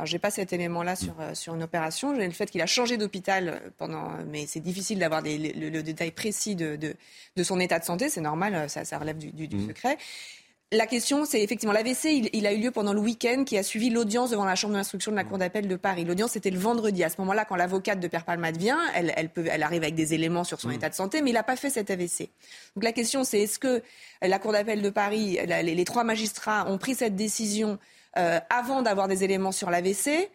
Alors, j'ai pas cet élément-là sur, euh, sur une opération. J'ai le fait qu'il a changé d'hôpital euh, pendant, mais c'est difficile d'avoir des- le, le détail précis de, de, de son état de santé. C'est normal, euh, ça, ça relève du, du- du Mm. secret. La question, c'est effectivement l'AVC. Il, il a eu lieu pendant le week-end qui a suivi l'audience devant la chambre d'instruction de la cour d'appel de Paris. L'audience c'était le vendredi. À ce moment-là, quand l'avocate de Pierre Palmade vient, elle, elle, peut, elle arrive avec des éléments sur son état de santé, mais il n'a pas fait cet AVC. Donc la question, c'est est-ce que la cour d'appel de Paris, la- les, les trois magistrats ont pris cette décision euh, avant d'avoir des éléments sur l'AVC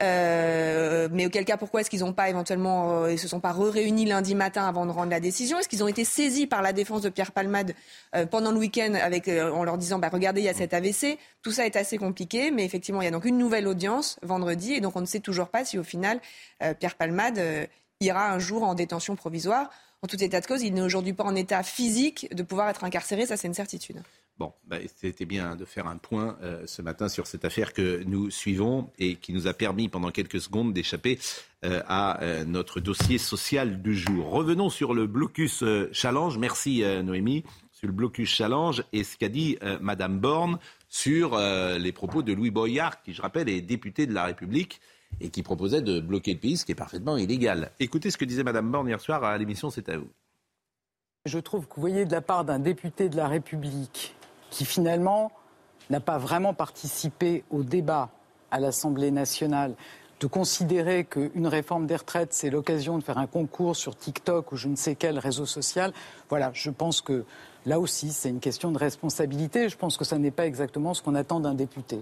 euh, mais auquel cas, pourquoi est-ce qu'ils n'ont pas éventuellement, euh, ils se sont pas réunis lundi matin avant de rendre la décision? Est-ce qu'ils ont été saisis par la défense de Pierre Palmade euh, pendant le week-end en leur disant, bah, regardez, il y a cet AVC Tout ça est assez compliqué, mais effectivement, il y a donc une nouvelle audience vendredi, et donc on ne sait toujours pas si au final Pierre Palmade ira un jour en détention provisoire. En tout état de cause, il n'est aujourd'hui pas en état physique de pouvoir être incarcéré, ça c'est une certitude. Bon, bah, c'était bien de faire un point euh, ce matin sur cette affaire que nous suivons et qui nous a permis pendant quelques secondes d'échapper euh, à euh, notre dossier social du jour. Revenons sur le blocus challenge. Merci Noémie. Sur le blocus challenge et ce qu'a dit Madame Borne sur les propos de Louis Boyard, qui je rappelle est député de la République et qui proposait de bloquer le pays, ce qui est parfaitement illégal. Écoutez ce que disait Madame Borne hier soir à l'émission C'est à vous. Je trouve que vous voyez de la part d'un député de la République qui finalement n'a pas vraiment participé au débat à l'Assemblée nationale, de considérer qu'une réforme des retraites, c'est l'occasion de faire un concours sur TikTok ou je ne sais quel réseau social, voilà, je pense que là aussi, c'est une question de responsabilité. Je pense que ça n'est pas exactement ce qu'on attend d'un député.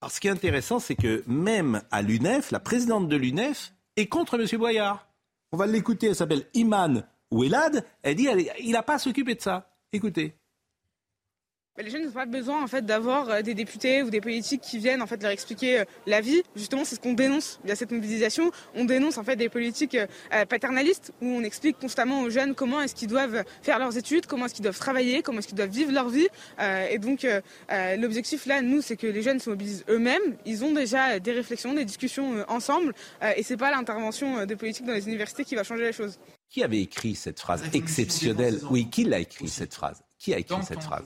Alors, ce qui est intéressant, c'est que même à l'UNEF, la présidente de l'UNEF est contre M. Boyard. On va l'écouter, elle s'appelle Iman Ouelad. Elle dit il n'a pas à s'occuper de ça. Écoutez les jeunes n'ont pas besoin en fait d'avoir euh, des députés ou des politiques qui viennent en fait leur expliquer euh, la vie. Justement, c'est ce qu'on dénonce via cette mobilisation. On dénonce en fait des politiques euh, paternalistes où on explique constamment aux jeunes comment est-ce qu'ils doivent faire leurs études, comment est-ce qu'ils doivent travailler, comment est-ce qu'ils doivent vivre leur vie. Et donc l'objectif là, nous, c'est que les jeunes se mobilisent eux-mêmes. Ils ont déjà des réflexions, des discussions ensemble, et c'est pas l'intervention des politiques dans les universités qui va changer les choses. Qui avait écrit cette phrase exceptionnelle? Oui, qui l'a écrit cette phrase? Qui a écrit cette phrase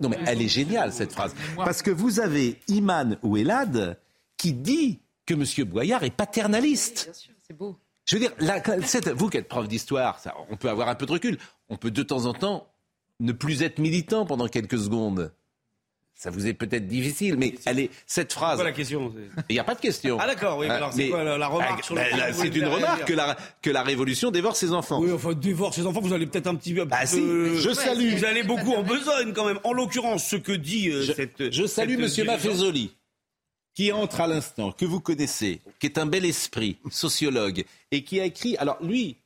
Non, mais elle est géniale, cette phrase. Parce que vous avez Iman Ouelad qui dit que M. Boyard est paternaliste. c'est beau. Je veux dire, vous qui êtes prof d'histoire, on peut avoir un peu de recul. On peut de temps en temps ne plus être militant pendant quelques secondes. Ça vous est peut-être difficile, mais cette phrase. C'est la question Il n'y a pas de question. Ah d'accord, oui. alors c'est quoi la, remarque bah, bah, C'est une remarque que la, que la révolution dévore ses enfants. Oui, enfin dévore ses enfants. Vous allez peut-être un petit peu. Bah, si, je salue. Vous allez beaucoup en besogne quand même. En l'occurrence, ce que dit euh, je, cette. Je salue Monsieur Maffezoli qui entre à l'instant, que vous connaissez, qui est un bel esprit, sociologue, et qui a écrit. Alors lui,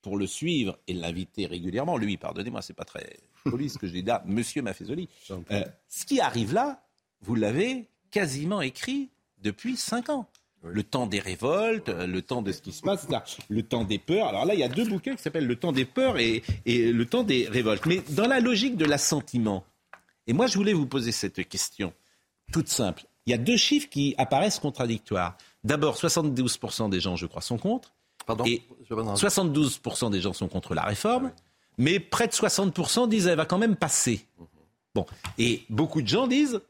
pour le suivre et l'inviter régulièrement, lui, pardonnez-moi, c'est pas très police que là, monsieur Maffezoli. Euh, ce qui arrive là, vous l'avez quasiment écrit depuis cinq ans. Le temps des révoltes, euh, le temps de ce qui se passe là, le temps des peurs. Alors là, il y a deux bouquins qui s'appellent Le temps des peurs et, et Le temps des révoltes. Mais dans la logique de l'assentiment, et moi je voulais vous poser cette question toute simple. Il y a deux chiffres qui apparaissent contradictoires. D'abord, 72% des gens, je crois, sont contre. Pardon et 72% des gens sont contre la réforme mais près de 60% disent elle va quand même passer. Bon, et beaucoup de gens disent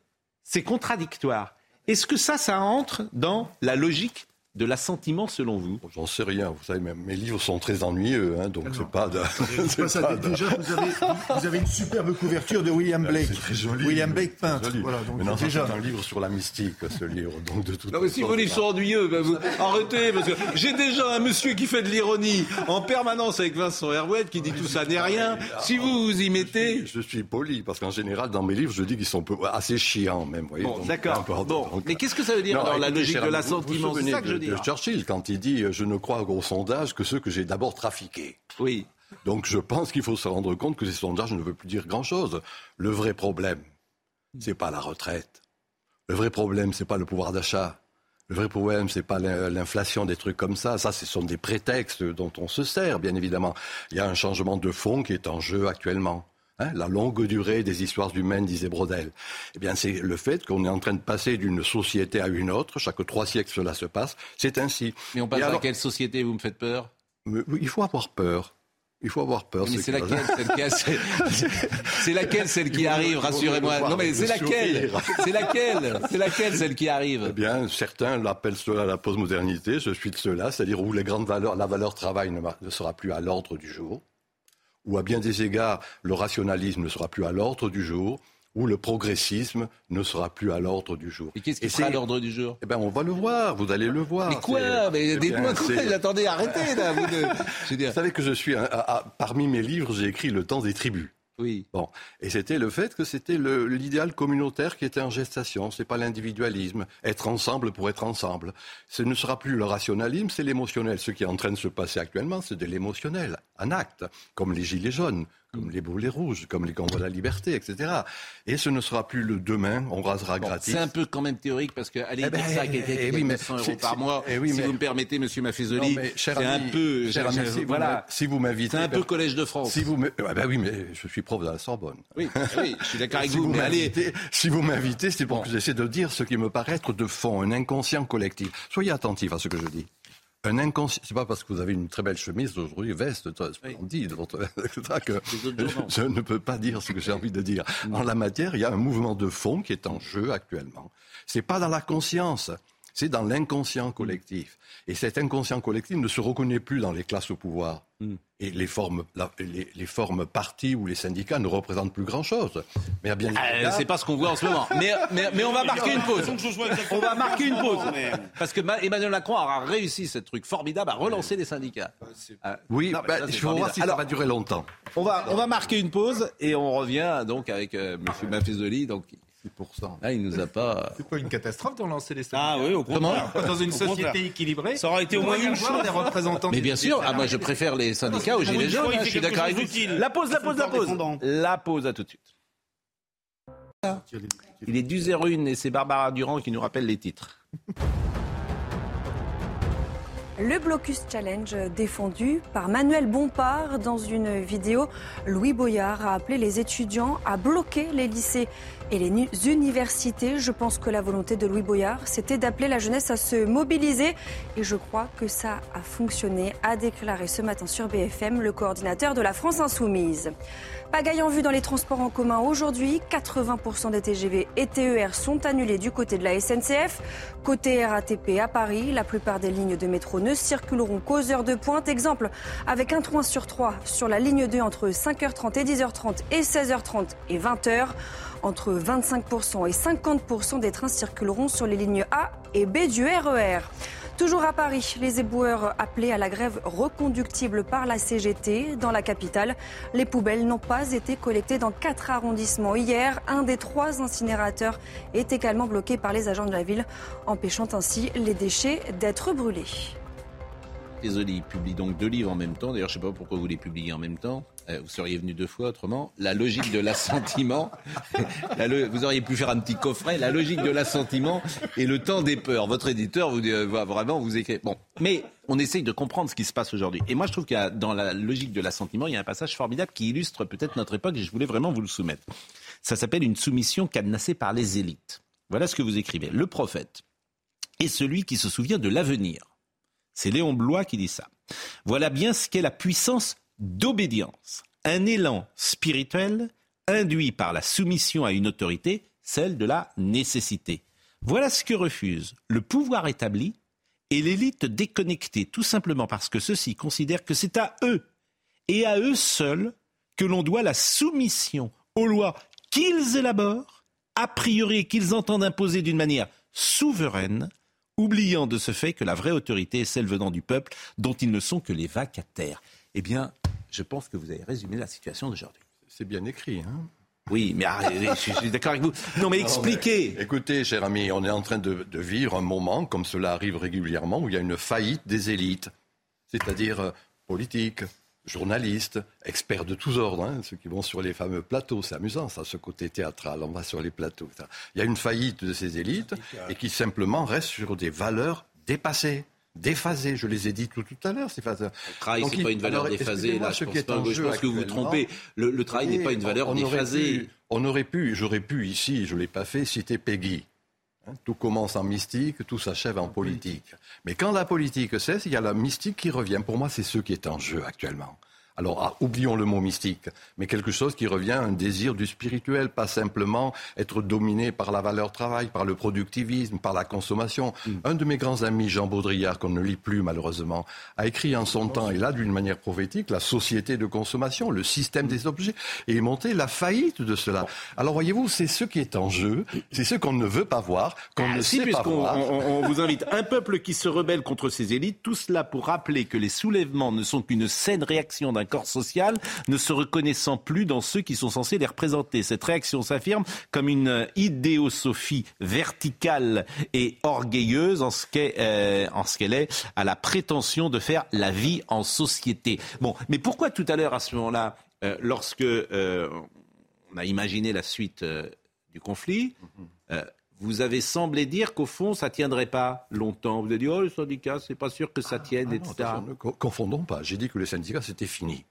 c'est contradictoire. Est-ce que ça, ça entre dans la logique de l'assentiment selon vous? J'en sais rien. Vous savez, mes livres sont très ennuyeux, hein, donc *laughs* c'est pas de. ça, Déjà, vous avez, vous avez, une superbe couverture de William Blake. Très joli, William Blake peintre. Voilà, donc non, déjà... c'est un livre sur la mystique, ce livre. Donc de toute non, mais si vos livres sont ennuyeux, ben vous... arrêtez, parce que j'ai déjà un monsieur qui fait de l'ironie en permanence avec Vincent Herouet qui dit tout ça n'est rien. Si vous vous y mettez. Je suis, poli, parce qu'en général, dans mes livres, je dis qu'ils sont assez chiants, même. Bon, d'accord. Bon, mais qu'est-ce que ça veut dire dans la logique de l'assentiment? C'est ça que je de Churchill, quand il dit Je ne crois au sondage que ceux que j'ai d'abord trafiqués. Oui. Donc je pense qu'il faut se rendre compte que ces sondages ne veulent plus dire grand-chose. Le vrai problème, c'est pas la retraite. Le vrai problème, c'est pas le pouvoir d'achat. Le vrai problème, c'est pas l'inflation, des trucs comme ça. Ça, ce sont des prétextes dont on se sert, bien évidemment. Il y a un changement de fond qui est en jeu actuellement. Hein, la longue durée des histoires humaines, disait Brodel. Eh bien, c'est le fait qu'on est en train de passer d'une société à une autre. Chaque trois siècles, cela se passe. C'est ainsi. Mais on passe à quelle société Vous me faites peur? Il faut avoir peur. Il faut avoir peur. Mais c'est laquelle, C'est laquelle celle qui arrive Rassurez-moi. Non mais c'est laquelle? C'est laquelle? C'est laquelle celle qui arrive? Eh bien, certains l'appellent cela la postmodernité. Je suis de cela, c'est-à-dire où les grandes valeurs, la valeur travail ne sera plus à l'ordre du jour où à bien des égards le rationalisme ne sera plus à l'ordre du jour, où le progressisme ne sera plus à l'ordre du jour. Et qu'est-ce qui sera à l'ordre du jour? Eh bien, on va le voir, vous allez le voir. Mais quoi? Mais eh dites-moi quoi? Attendez, arrêtez là vous, *laughs* vous, savez que je suis, parmi mes livres, j'ai écrit Le temps des tribus. Et c'était le fait que c'était l'idéal communautaire qui était en gestation. C'est pas l'individualisme. Être ensemble pour être ensemble. Ce ne sera plus le rationalisme, c'est l'émotionnel. Ce qui est en train de se passer actuellement, c'est de l'émotionnel, un acte, comme les gilets jaunes, comme les boulets rouges, comme les combats de la liberté, etc. Et ce ne sera plus le demain, on rasera gratis. C'est un peu quand même théorique parce que aller eh ben, ça qui était eh oui, 900 euros par mois, eh si vous me permettez, Monsieur Maffezoli, c'est un peu, cher ami, si, voilà, si vous m'invitez, c'est un peu Collège de France. Si vous, ah ben oui, mais je suis prof de la Sorbonne. Oui, oui je suis d'accord *laughs* avec si vous. mais allez... Si vous m'invitez, c'est pour que j'essaie de dire ce qui me paraît être de fond, un inconscient collectif. Soyez attentifs à ce que je dis un inconscient. C'est pas parce que vous avez une très belle chemise aujourd'hui, veste splendide, votre, *laughs* que je, ne peux pas dire ce que j'ai envie de dire. En la matière, il y a un mouvement de fond qui est en jeu actuellement. C'est pas dans la conscience. C'est dans l'inconscient collectif. Et cet inconscient collectif ne se reconnaît plus dans les classes au pouvoir. Hmm. Et les formes, la- les, les formes partis ou les syndicats ne représentent plus grand-chose. Mais à bien Euh, c'est pas ce qu'on voit en ce moment. Mais, mais, mais on va marquer une pause. On va marquer une pause. Parce que Ma- Emmanuel Macron aura réussi ce truc formidable à relancer les syndicats. Ah, Oui, non, bah, ça, il faut voir si ça va durer longtemps. On va, on va marquer une pause et on revient donc avec euh, M. Donc, ça. Là, il nous a pas. C'est pas une catastrophe de relancer les syndicats Ah oui, au contraire. Dans une société équilibrée, Ça aurait été au moins une chose. des représentants. Mais bien des sûr, ah, moi je préfère les syndicats aux gilets jaunes. hein, je suis d'accord avec vous. La pause, la pause, la pause. La pause, à tout de suite. Il est 10h01 et c'est Barbara Durand qui nous rappelle les titres. Le blocus challenge défendu par Manuel Bompard dans une vidéo. Louis Boyard a appelé les étudiants à bloquer les lycées et les universités. Je pense que la volonté de Louis Boyard, c'était d'appeler la jeunesse à se mobiliser et je crois que ça a fonctionné, a déclaré ce matin sur BFM le coordinateur de la France Insoumise. Pagaille en vue dans les transports en commun aujourd'hui. 80% des TGV et TER sont annulés du côté de la SNCF. Côté RATP à Paris, la plupart des lignes de métro ne circuleront qu'aux heures de pointe. Exemple, avec un train sur trois sur la ligne 2 entre 5h30 et 10h30 et 16h30 et 20h. Entre 25% et 50% des trains circuleront sur les lignes A et B du RER. Toujours à Paris, les éboueurs appelés à la grève reconductible par la CGT dans la capitale. Les poubelles n'ont pas été collectées dans quatre arrondissements hier. Un des trois incinérateurs est également bloqué par les agents de la ville, empêchant ainsi les déchets d'être brûlés. Désolé, il publie donc deux livres en même temps. D'ailleurs, je ne sais pas pourquoi vous les publiez en même temps. Euh, vous seriez venu deux fois autrement. La logique de l'assentiment. *laughs* Vous auriez pu faire un petit coffret. La logique de l'assentiment et le temps des peurs. Votre éditeur vous dit, euh, vraiment vous écrire. Bon, mais on essaye de comprendre ce qui se passe aujourd'hui. Et moi, je trouve qu'il y a dans la logique de l'assentiment, il y a un passage formidable qui illustre peut-être notre époque. Et je voulais vraiment vous le soumettre. Ça s'appelle une soumission cadenassée par les élites. Voilà ce que vous écrivez. Le prophète est celui qui se souvient de l'avenir. C'est Léon Blois qui dit ça. Voilà bien ce qu'est la puissance d'obédience. Un élan spirituel induit par la soumission à une autorité, celle de la nécessité. Voilà ce que refuse le pouvoir établi et l'élite déconnectée, tout simplement parce que ceux-ci considèrent que c'est à eux et à eux seuls que l'on doit la soumission aux lois qu'ils élaborent, a priori qu'ils entendent imposer d'une manière souveraine, oubliant de ce fait que la vraie autorité est celle venant du peuple, dont ils ne sont que les vacataires. Eh bien, je pense que vous avez résumé la situation d'aujourd'hui. C'est bien écrit, hein Oui, mais arrêtez, je suis d'accord avec vous. Non, mais *laughs* expliquez. écoutez, cher ami, on est en train de, de vivre un moment, comme cela arrive régulièrement, où il y a une faillite des élites, c'est-à-dire euh, politiques, journalistes, experts de tous ordres, hein, ceux qui vont sur les fameux plateaux. C'est amusant, ça, ce côté théâtral. On va sur les plateaux. ça. Il y a une faillite de ces élites et qui simplement restent sur des valeurs dépassées. Déphasées, je les ai dit tout, tout à l'heure. C'est Le travail, Donc, c'est pas une valeur alors, déphasée. Là, je ce pense qui est pas. en Je jeu pense que vous vous trompez. Le, le travail n'est pas une valeur on déphasée. pu- on aurait pu, j'aurais pu ici, je ne l'ai pas fait, citer Peggy. Hein, Tout commence en mystique, tout s'achève en politique. Mais quand la politique cesse, il y a la mystique qui revient. Pour moi, c'est ce qui est en jeu actuellement. Alors, ah, oublions le mot mystique, mais quelque chose qui revient à un désir du spirituel, pas simplement être dominé par la valeur travail, par le productivisme, par la consommation. Un de mes grands amis, Jean Baudrillard, qu'on ne lit plus malheureusement, a écrit en son temps, et là d'une manière prophétique, la société de consommation, le système des objets, et il montait la faillite de cela. Alors voyez-vous, c'est ce qui est en jeu, c'est ce qu'on ne veut pas voir, qu'on Ah, ne si, sait pas voir. on- on vous invite. Un peuple qui se rebelle contre ses élites, tout cela pour rappeler que les soulèvements ne sont qu'une saine réaction d'un corps social, ne se reconnaissant plus dans ceux qui sont censés les représenter. Cette réaction s'affirme comme une idéosophie verticale et orgueilleuse en ce euh, qu'elle est à la prétention de faire la vie en société. Bon, mais pourquoi tout à l'heure, à ce moment-là, euh, lorsque euh, on a imaginé la suite du conflit, euh, vous avez semblé dire qu'au fond, ça tiendrait pas longtemps. Vous avez dit, oh, le syndicat, c'est pas sûr que ça tienne, Ah non, etc. attention, ne co- confondons pas. J'ai dit que les syndicats, c'était fini.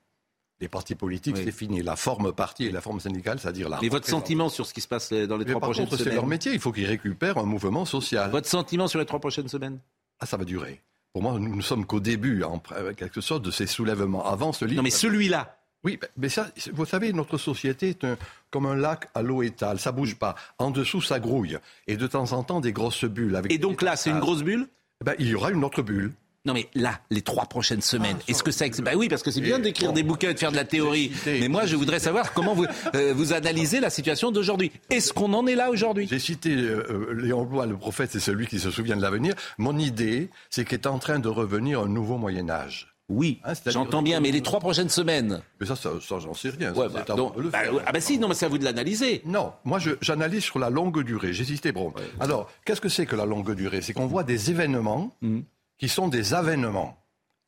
Les partis politiques, Oui. c'est fini. La forme parti et la forme syndicale, c'est-à-dire la Mais votre sentiment sur ce qui se passe dans les Mais trois par prochaines contre, c'est semaines leur métier. Il faut qu'ils récupèrent un mouvement social. Votre sentiment sur les trois prochaines semaines Ah, ça va durer. Pour moi, nous ne sommes qu'au début, en quelque sorte, de ces soulèvements. Avant ce livre. Non, mais celui-là, Oui, ben, mais ça, vous savez, notre société est un- comme un lac à l'eau étale. Ça bouge pas. En dessous, ça grouille. Et de temps en temps, des grosses bulles. Avec Et donc là, c'est une grosse bulle? Ben, Il y aura une autre bulle. Non mais là, les trois prochaines semaines, Ah, est-ce que ça... Bah oui, parce que c'est bien d'écrire des bouquins et de faire de la théorie. Mais moi, je voudrais savoir comment vous, *laughs* euh, vous analysez la situation d'aujourd'hui. Est-ce qu'on en est là aujourd'hui? J'ai cité euh, euh, Léon Blois, le prophète, c'est celui qui se souvient de l'avenir. Mon idée, c'est qu'est en train de revenir un nouveau Moyen Âge. Oui, Hein, c'est-à-dire- j'entends bien, mais les trois prochaines semaines Mais ça, ça, ça, j'en sais rien. Ouais, bah, donc- le bah, ah bah si, non, mais c'est à vous de l'analyser. Non, moi j'analyse sur la longue durée. J'ai cité Brom. Alors, qu'est-ce que c'est que la longue durée? C'est qu'on voit des événements Mm. qui sont des avènements.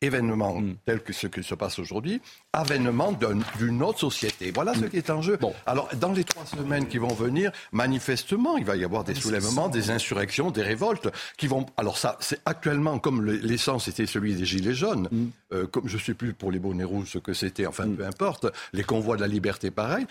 Événements Mm. tels que ce qui se passe aujourd'hui, avènements d'un- d'une autre société. Voilà ce qui est en jeu. Alors, dans les trois semaines qui vont venir, manifestement, il va y avoir des soulèvements, des insurrections, des révoltes qui vont. Alors, ça, c'est actuellement comme le- l'essence était celui des Gilets jaunes, Mm. euh, comme je ne sais plus pour les bonnets rouges ce que c'était, enfin, peu importe, les convois de la liberté, pareil.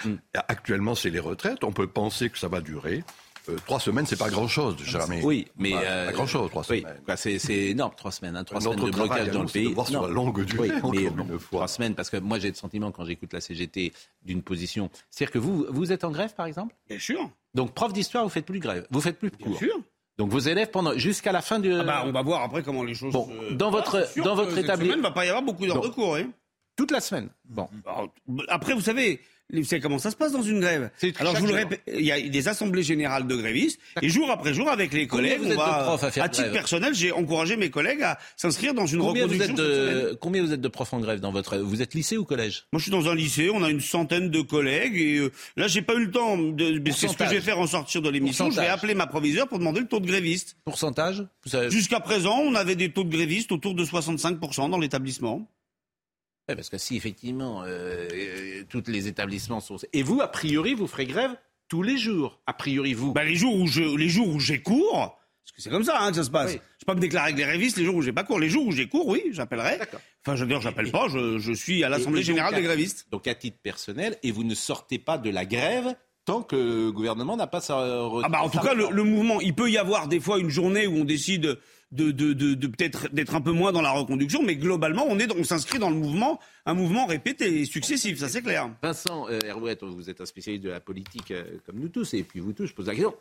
Actuellement, c'est les retraites. On peut penser que ça va durer. Euh, trois semaines, c'est pas grand-chose, jamais. Oui, mais Pas- euh, pas grand-chose, trois oui, semaines. c'est énorme, trois semaines, hein, trois semaines de travail blocage à dans le pays. voir sur la longue durée, Oui, mais une bon, fois. trois semaines, parce que moi j'ai le sentiment quand j'écoute la CGT d'une position, c'est-à-dire que vous, vous êtes en grève, par exemple? Bien sûr. Donc prof d'histoire, vous faites plus de grève, vous faites plus de Bien cours. sûr. Donc vos élèves pendant jusqu'à la fin du. Ah bah, on va voir après comment les choses. Bon, se- dans votre- sûr dans votre cette établi- semaine, il va pas y avoir beaucoup d'heures Bon. de cours. hein. toute la semaine. Bon. Alors, Après, vous savez, vous savez comment ça se passe dans une grève Alors, je vous le répète, il y a des assemblées générales de grévistes, et jour après jour, avec les collègues, vous on va, à faire titre grève personnel, j'ai encouragé mes collègues à s'inscrire dans une Combien vous, reconduction. de, combien vous êtes de profs en grève dans votre. Vous êtes lycée ou collège? Moi, je suis dans un lycée, on a une centaine de collègues, et euh, là, j'ai pas eu le temps de. C'est ce que je vais faire en sortir de l'émission. Je vais appeler ma proviseure pour demander le taux de grévistes. Pourcentage? Vous Jusqu'à présent, on avait des taux de grévistes autour de 65% dans l'établissement. Ouais, parce que si effectivement euh, euh, tous les établissements sont. Et vous, a priori, vous ferez grève tous les jours. A priori, vous. Bah, les jours où je, les jours où j'ai cours, parce que c'est comme ça hein, que ça se passe. Oui. Je peux pas me déclarer avec les grévistes les jours où j'ai pas cours. Les jours où j'ai cours, oui, j'appellerai. Enfin, dire, j'appelle pas, je, je suis à l'Assemblée Générale des grévistes. Donc à titre personnel, et vous ne sortez pas de la grève tant que le gouvernement n'a pas sa. Ah bah, en tout cas, le, le mouvement, il peut y avoir des fois une journée où on décide de, de, de, de peut-être d'être un peu moins dans la reconduction, mais globalement, on est, on s'inscrit dans le mouvement, un mouvement répété et successif, ça c'est clair. Vincent euh, Herouet, vous êtes un spécialiste de la politique euh, comme nous tous, et puis vous tous, je pose la question.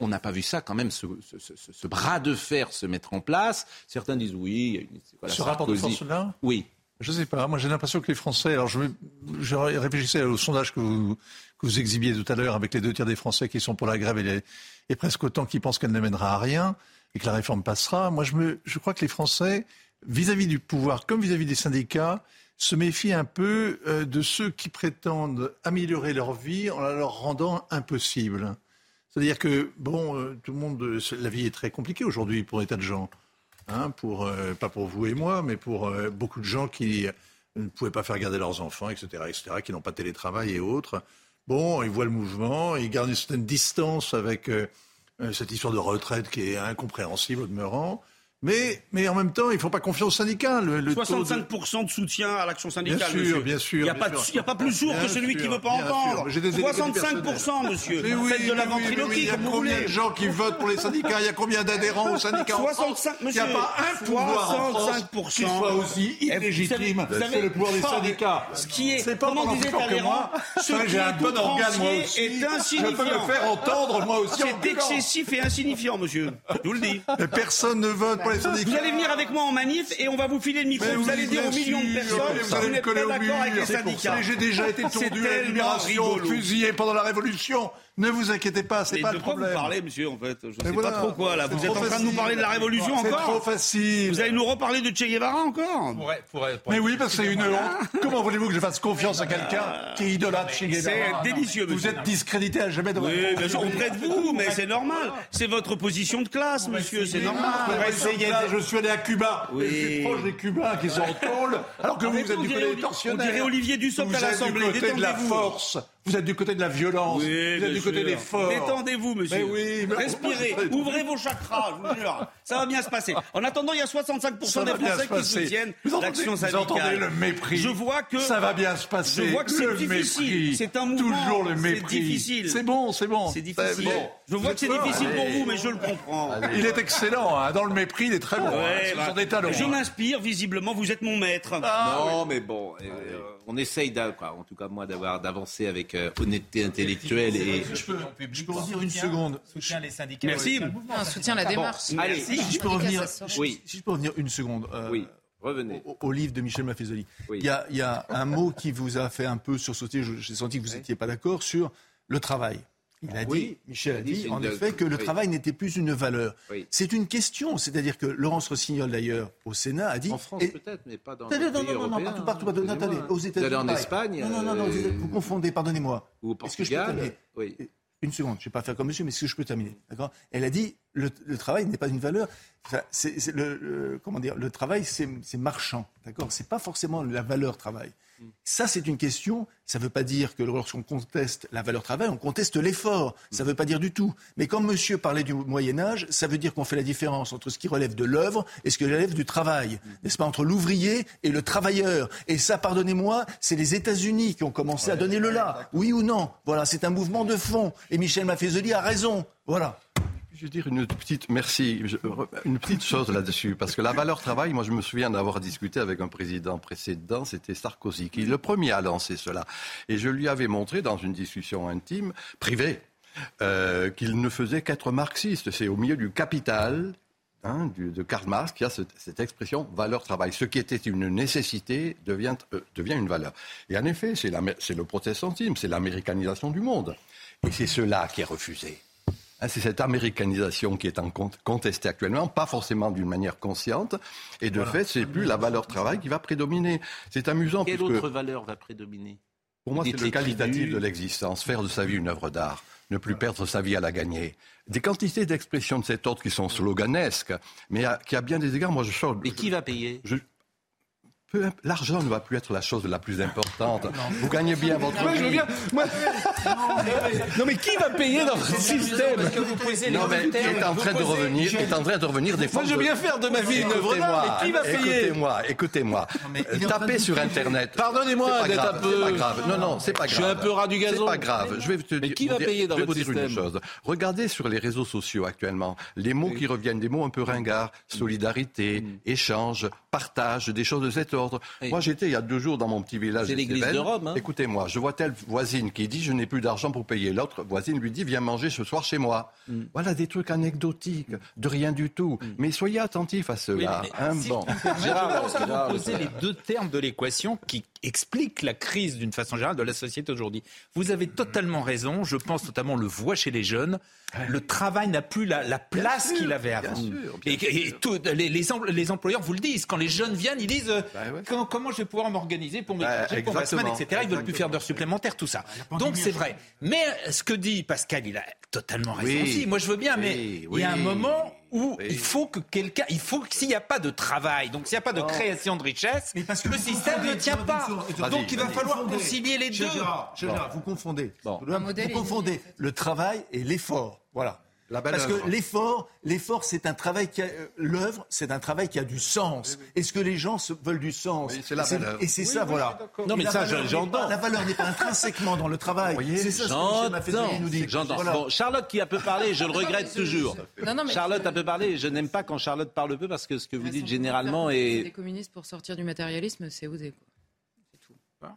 On n'a pas vu ça quand même, ce, ce- ce- ce bras de fer se mettre en place. Certains disent oui. voilà, Ce rapport de force-là Oui. Je sais pas. Moi, j'ai l'impression que les Français. Alors, je, réfléchissais au sondage que vous, que vous exhibiez tout à l'heure avec les deux tiers des Français qui sont pour la grève et, les- et presque autant qui pensent qu'elle ne mènera à rien et que la réforme passera. Moi, je, crois que les Français, vis-à-vis du pouvoir comme vis-à-vis des syndicats, se méfient un peu euh, de ceux qui prétendent améliorer leur vie en la leur rendant impossible. C'est-à-dire que, bon, euh, tout le monde, euh, la vie est très compliquée aujourd'hui pour des tas de gens. Hein, pas pour vous et moi, mais pour beaucoup de gens qui ne pouvaient pas faire garder leurs enfants, etc., etc., qui n'ont pas de télétravail et autres. Bon, ils voient le mouvement, ils gardent une certaine distance avec cette histoire de retraite qui est incompréhensible au demeurant. Mais, mais en même temps, ils ne font pas confiance aux syndicats. Le, le taux de- 65% de soutien à l'action syndicale, Bien sûr, monsieur. bien sûr, Il n'y a, sûr. il a pas plus sourd que celui qui sûr, veut pas sûr. entendre. J'ai des éléments 65%, monsieur. Mais oui, Faites de la mais oui, oui, ventriloquie Il y a combien voulez. de gens qui votent pour les syndicats? Il y a combien d'adhérents aux syndicats en France? 65, Il n'y a pas un pouvoir en France 65%. qui soit aussi Eh, illégitime que le pouvoir des syndicats. Ce qui est, C'est pas comment disait Talleyrand, ce qui J'ai est un bon organe, moi aussi. est Je peux insignifiant. me faire entendre, moi aussi. C'est excessif et insignifiant, monsieur. Je vous le dis. Personne ne vote pour les syndicats. Vous allez venir avec moi en manif et on va vous filer le micro. Vous allez dire aux millions de personnes que vous allez me n'êtes coller pas au d'accord avec mur. J'ai déjà été tondu à la libération, fusillé pendant la Révolution. Ne vous inquiétez pas, c'est pas de le quoi vous problème. parlez, monsieur, en fait Je Mais sais voilà. pas trop quoi, là. Vous C'est êtes en train de nous parler de la Révolution C'est encore trop facile. Vous allez nous reparler de Che Guevara encore Pourrait- pourrait- pourrait- Mais oui, parce que c'est une honte. Comment voulez-vous que je fasse confiance à quelqu'un qui idolâtre chez Guevara C'est délicieux, Vous monsieur. êtes discrédité à jamais de Oui, votre bien sûr, auprès de vous, mais c'est normal. C'est votre position de classe, monsieur, c'est normal. Je suis allé à Cuba. Oui. Je suis proche des Cubains qui sont en tôle, alors que vous, vous êtes on du côté des tortionnaires. on dirait Olivier Dussopt Vous à êtes l'Assemblée, du côté de la force. Vous êtes du côté de la violence. Oui, vous êtes du côté sûr. des forts. Détendez-vous, monsieur. Mais oui, mais- Respirez. Ouvrez vos chakras, je vous jure. Ça va bien se passer. En attendant, il y a 65% Ça des Français qui soutiennent Vous l'action vous syndicale. entendez le mépris. Je vois que Ça va bien se passer. Je vois que c'est Le difficile. C'est un mouvement. Toujours le C'est mépris. difficile. C'est bon, c'est bon. C'est difficile. bon. Je vois que c'est Vous difficile pour vous, mais je le comprends. Il est excellent. hein. Dans le mépris, il est très bon. hein. Ouais, Ce bah, sont des talents. Je hein. m'inspire, visiblement, vous êtes mon maître. non, mais bon, euh, on essaye, en tout cas moi, d'avancer avec euh, honnêteté intellectuelle et. Je peux, je peux en dire une seconde. Soutient les syndicats. Merci. soutient le mouvement. Un soutien à la Bon, démarche. Allez, Si je peux revenir, Oui. si je peux revenir une seconde. euh, Oui, revenez. Au, au livre de Michel Maffezoli. Oui. Il, y a, il y a un mot qui vous a fait un peu sursauter, je- j'ai senti que vous n'étiez pas d'accord, sur le travail. Il a Oui. dit, Michel a dit, en effet, que le oui. travail n'était plus une valeur. Oui. C'est une question, c'est-à-dire que Laurence Rossignol, d'ailleurs, au Sénat, a dit... En France et- peut-être, mais pas dans les non, pays non, non, non, partout, partout, partout. Attendez, aux États-Unis. en pareil. Espagne Non, non, non, non, euh, vous, confondez, pardonnez-moi. Ou au Est-ce que je peux Portugal. terminer Oui. Une seconde, je ne vais pas faire comme monsieur, mais est-ce que je peux terminer D'accord? Elle a dit le, le travail n'est pas une valeur. Enfin, c'est, c'est le, le- comment dire Le travail, c'est, c'est marchand. D'accord? C'est pas forcément la valeur travail. Ça, c'est une question. Ça ne veut pas dire que lorsqu'on conteste la valeur travail, on conteste l'effort. Ça ne veut pas dire du tout. Mais quand monsieur parlait du Moyen Âge, ça veut dire qu'on fait la différence entre ce qui relève de l'œuvre et ce qui relève du travail. N'est-ce pas? Entre l'ouvrier et le travailleur. Et ça, pardonnez-moi, c'est les États-Unis qui ont commencé à donner le là. Oui ou non? Voilà, c'est un mouvement de fond. Et Michel Maffezoli a raison. Voilà. Je veux dire une petite, merci, une petite chose là-dessus, parce que la valeur travail, moi je me souviens d'avoir discuté avec un président précédent, c'était Sarkozy, qui est le premier à lancer cela. Et je lui avais montré dans une discussion intime, privée, euh, qu'il ne faisait qu'être marxiste. C'est au milieu du capital, hein, de Karl Marx, qu'il y a cette, expression valeur travail. Ce qui était une nécessité devient, euh, une valeur. Et en effet, c'est le protestantisme, c'est l'américanisation du monde. Et c'est cela qui est refusé. Hein, C'est cette américanisation qui est en contestée actuellement, pas forcément d'une manière consciente. Et de fait, c'est plus la valeur travail qui va prédominer. C'est amusant Quelle puisque autre valeur va prédominer? Pour moi, c'est le qualitatif de l'existence, faire de sa vie une œuvre d'art, ne plus perdre sa vie à la gagner. Des quantités d'expressions de cet ordre qui sont sloganesques, mais à- qui à bien des égards, moi je sors. Et qui va payer? je- L'argent ne va plus être la chose la plus importante. Vous gagnez bien votre Moi, vie. je veux bien. moi- Non, mais qui va payer dans ce système Non, mais est en train de revenir, est en train de revenir des Moi, je veux bien faire de ma vie une œuvre d'art, mais qui va payer Écoutez-moi, écoutez-moi. Tapez sur Internet. Pardonnez-moi C'est pas d'être grave, un peu- C'est pas grave. Non, non, c'est pas grave. Je suis un peu ras du gazon. C'est pas grave. Je vais te dire, qui va vous dire- payer dans je vais vous votre dire une système chose. Regardez sur les réseaux sociaux actuellement, les mots qui reviennent, des mots un peu ringards, solidarité, Mm. échange, partage, des choses de cet ordre. Moi, j'étais il y a deux jours dans mon petit village. C'est de l'église de Rome, hein. Écoutez-moi, je vois telle voisine qui dit je n'ai plus d'argent pour payer. L'autre voisine lui dit viens manger ce soir chez moi. Mm. Voilà des trucs anecdotiques, de rien du tout. Mais soyez attentifs à cela. Oui, mais hein, si bon. je peux me permettre, je pense que vous posez les deux termes de l'équation qui expliquent la crise d'une façon générale de la société aujourd'hui. Vous avez totalement raison, je pense notamment, on le voit chez les jeunes, le travail n'a plus la, la place qu'il avait bien avant. sûr, et et tout- les, les em- les employeurs vous le disent, quand les jeunes viennent, ils disent euh, comment, comment je vais pouvoir m'organiser pour mes Bah, congés, pour ma semaine, etc. Ils veulent plus faire d'heures supplémentaires, tout ça. Donc c'est vrai. Mais euh, ce que dit Pascal, il a totalement raison Oui. aussi. Moi je veux bien, mais Oui, il y a un moment où il faut que quelqu'un, il faut que s'il n'y a pas de travail, donc s'il n'y a pas de création de richesse, le système ne tient pas. Donc il va falloir concilier les deux. Gérard, vous confondez. Vous confondez le travail et l'effort. Voilà. La belle Parce que l'effort, l'effort, c'est un travail qui a, euh, l'œuvre, c'est un travail qui a du sens. Est-ce que les gens se veulent du sens Oui, c'est la Et c'est- belle œuvre. Et c'est Oui, ça, oui, voilà. Non, mais la ça, valeur je- n'est j'entends. pas- La valeur n'est pas intrinsèquement dans le travail. C'est ça ce que nous dit. j'entends. Voilà. Bon, Charlotte qui a peu parlé, je le regrette toujours. Non, non, mais- Charlotte a peu parlé, je n'aime pas quand Charlotte parle peu parce que ce que vous dites généralement Des est. communistes pour sortir du matérialisme, c'est osé. Quoi.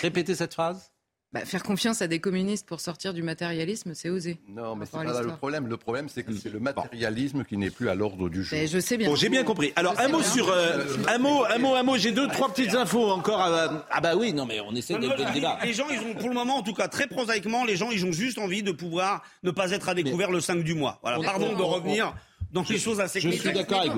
Répétez cette phrase. Bah, faire confiance à des communistes pour sortir du matérialisme, c'est osé. Non, mais c'est pas là le problème. Le problème, c'est que c'est le matérialisme qui n'est plus à l'ordre du jour. Mais je sais bien. Bon, j'ai bien compris. Alors, un mot sur. euh, un mot, un mot, un mot. J'ai deux, trois petites infos encore. à- Ah, bah oui, non, mais on essaie de de- le débat. Les gens, ils ont, pour le moment, en tout cas, très prosaïquement, les gens, ils ont juste envie de pouvoir ne pas être à découvert le 5 du mois. Voilà, On- donc les choses assez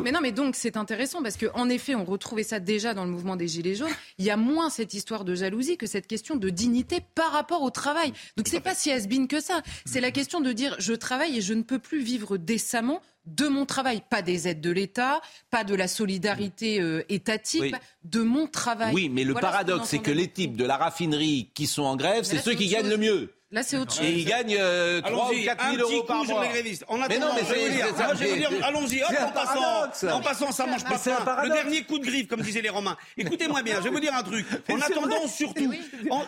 Mais non, mais donc c'est intéressant parce qu'en effet, on retrouvait ça déjà dans le mouvement des Gilets jaunes. Il y a moins cette histoire de jalousie que cette question de dignité par rapport au travail. Donc c'est pas si has que ça. C'est la question de dire je travaille et je ne peux plus vivre décemment de mon travail, pas des aides de l'État, pas de la solidarité euh, étatique, de mon travail. Oui, mais le paradoxe, c'est que les types de la raffinerie qui sont en grève, c'est ceux qui gagnent le mieux. Là, c'est au-dessus. Et il gagne euh, 3 ou 4 000 euros par mois. On mais non, mais allons-y, hop, en passant, en passant, ça mange pas ça. Le dernier coup de griffe, comme disaient les Romains. Écoutez-moi bien, je vais vous dire un truc. En attendant, surtout,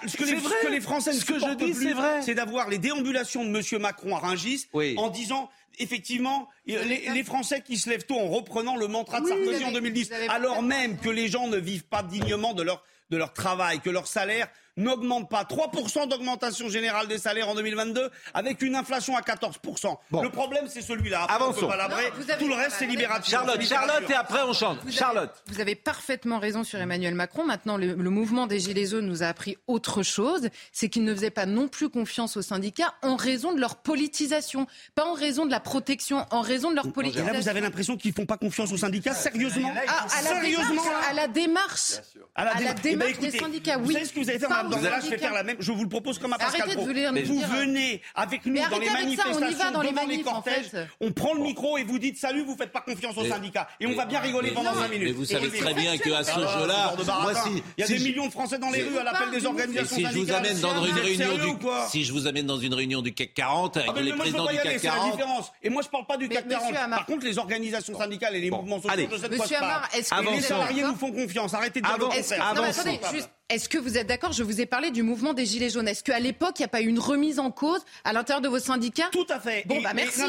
ce que les Français ne supportent plus, c'est d'avoir les déambulations de M. Macron à Rungis en disant effectivement, les, Français qui se lèvent tôt en reprenant le mantra de Sarkozy en 2010, alors même que les gens ne vivent pas dignement de leur, de leur travail, que leur salaire n'augmente pas. 3% d'augmentation générale des salaires en 2022 avec une inflation à 14%. Le problème, c'est celui-là. Avançons. Pas Tout le reste, c'est libération. Charlotte, Charlotte, et après, on chante. Vous Charlotte. Avez, vous avez parfaitement raison sur Emmanuel Macron. Maintenant, le, mouvement des Gilets jaunes nous a appris autre chose. C'est qu'ils ne faisaient pas non plus confiance aux syndicats en raison de leur politisation. Pas en raison de la protection, en raison de leur politisation. Et là, vous avez l'impression qu'ils ne font pas confiance aux syndicats ah, Sérieusement ah, à, la Sérieusement démarche, à la démarche. À la démarche, des syndicats, eh ben, oui. Vous savez ce que vous avez fait je vous le propose comme à Pascal Pro. Vous venez avec nous dans les manifestations, devant les cortèges. On prend le micro et vous dites salut, vous ne faites pas confiance aux syndicats. Et on va bien rigoler pendant 5 minutes. Mais vous savez très bien qu'à ce jeu-là, il y a des millions de Français dans les rues à l'appel des organisations syndicales. Si je vous amène dans une réunion du si je vous amène dans une réunion du CAC 40 ah, avec les présidents du CAC 40. Et moi, je ne parle pas du CAC 40. Par contre, les organisations syndicales et les mouvements sociaux de cette Monsieur Amar, les salariés nous font confiance Arrêtez de Est-ce que vous êtes d'accord vous ai parlé du mouvement des Gilets jaunes. Est-ce qu'à l'époque, il n'y a pas eu une remise en cause à l'intérieur de vos syndicats? Tout à fait. Bon, bah merci.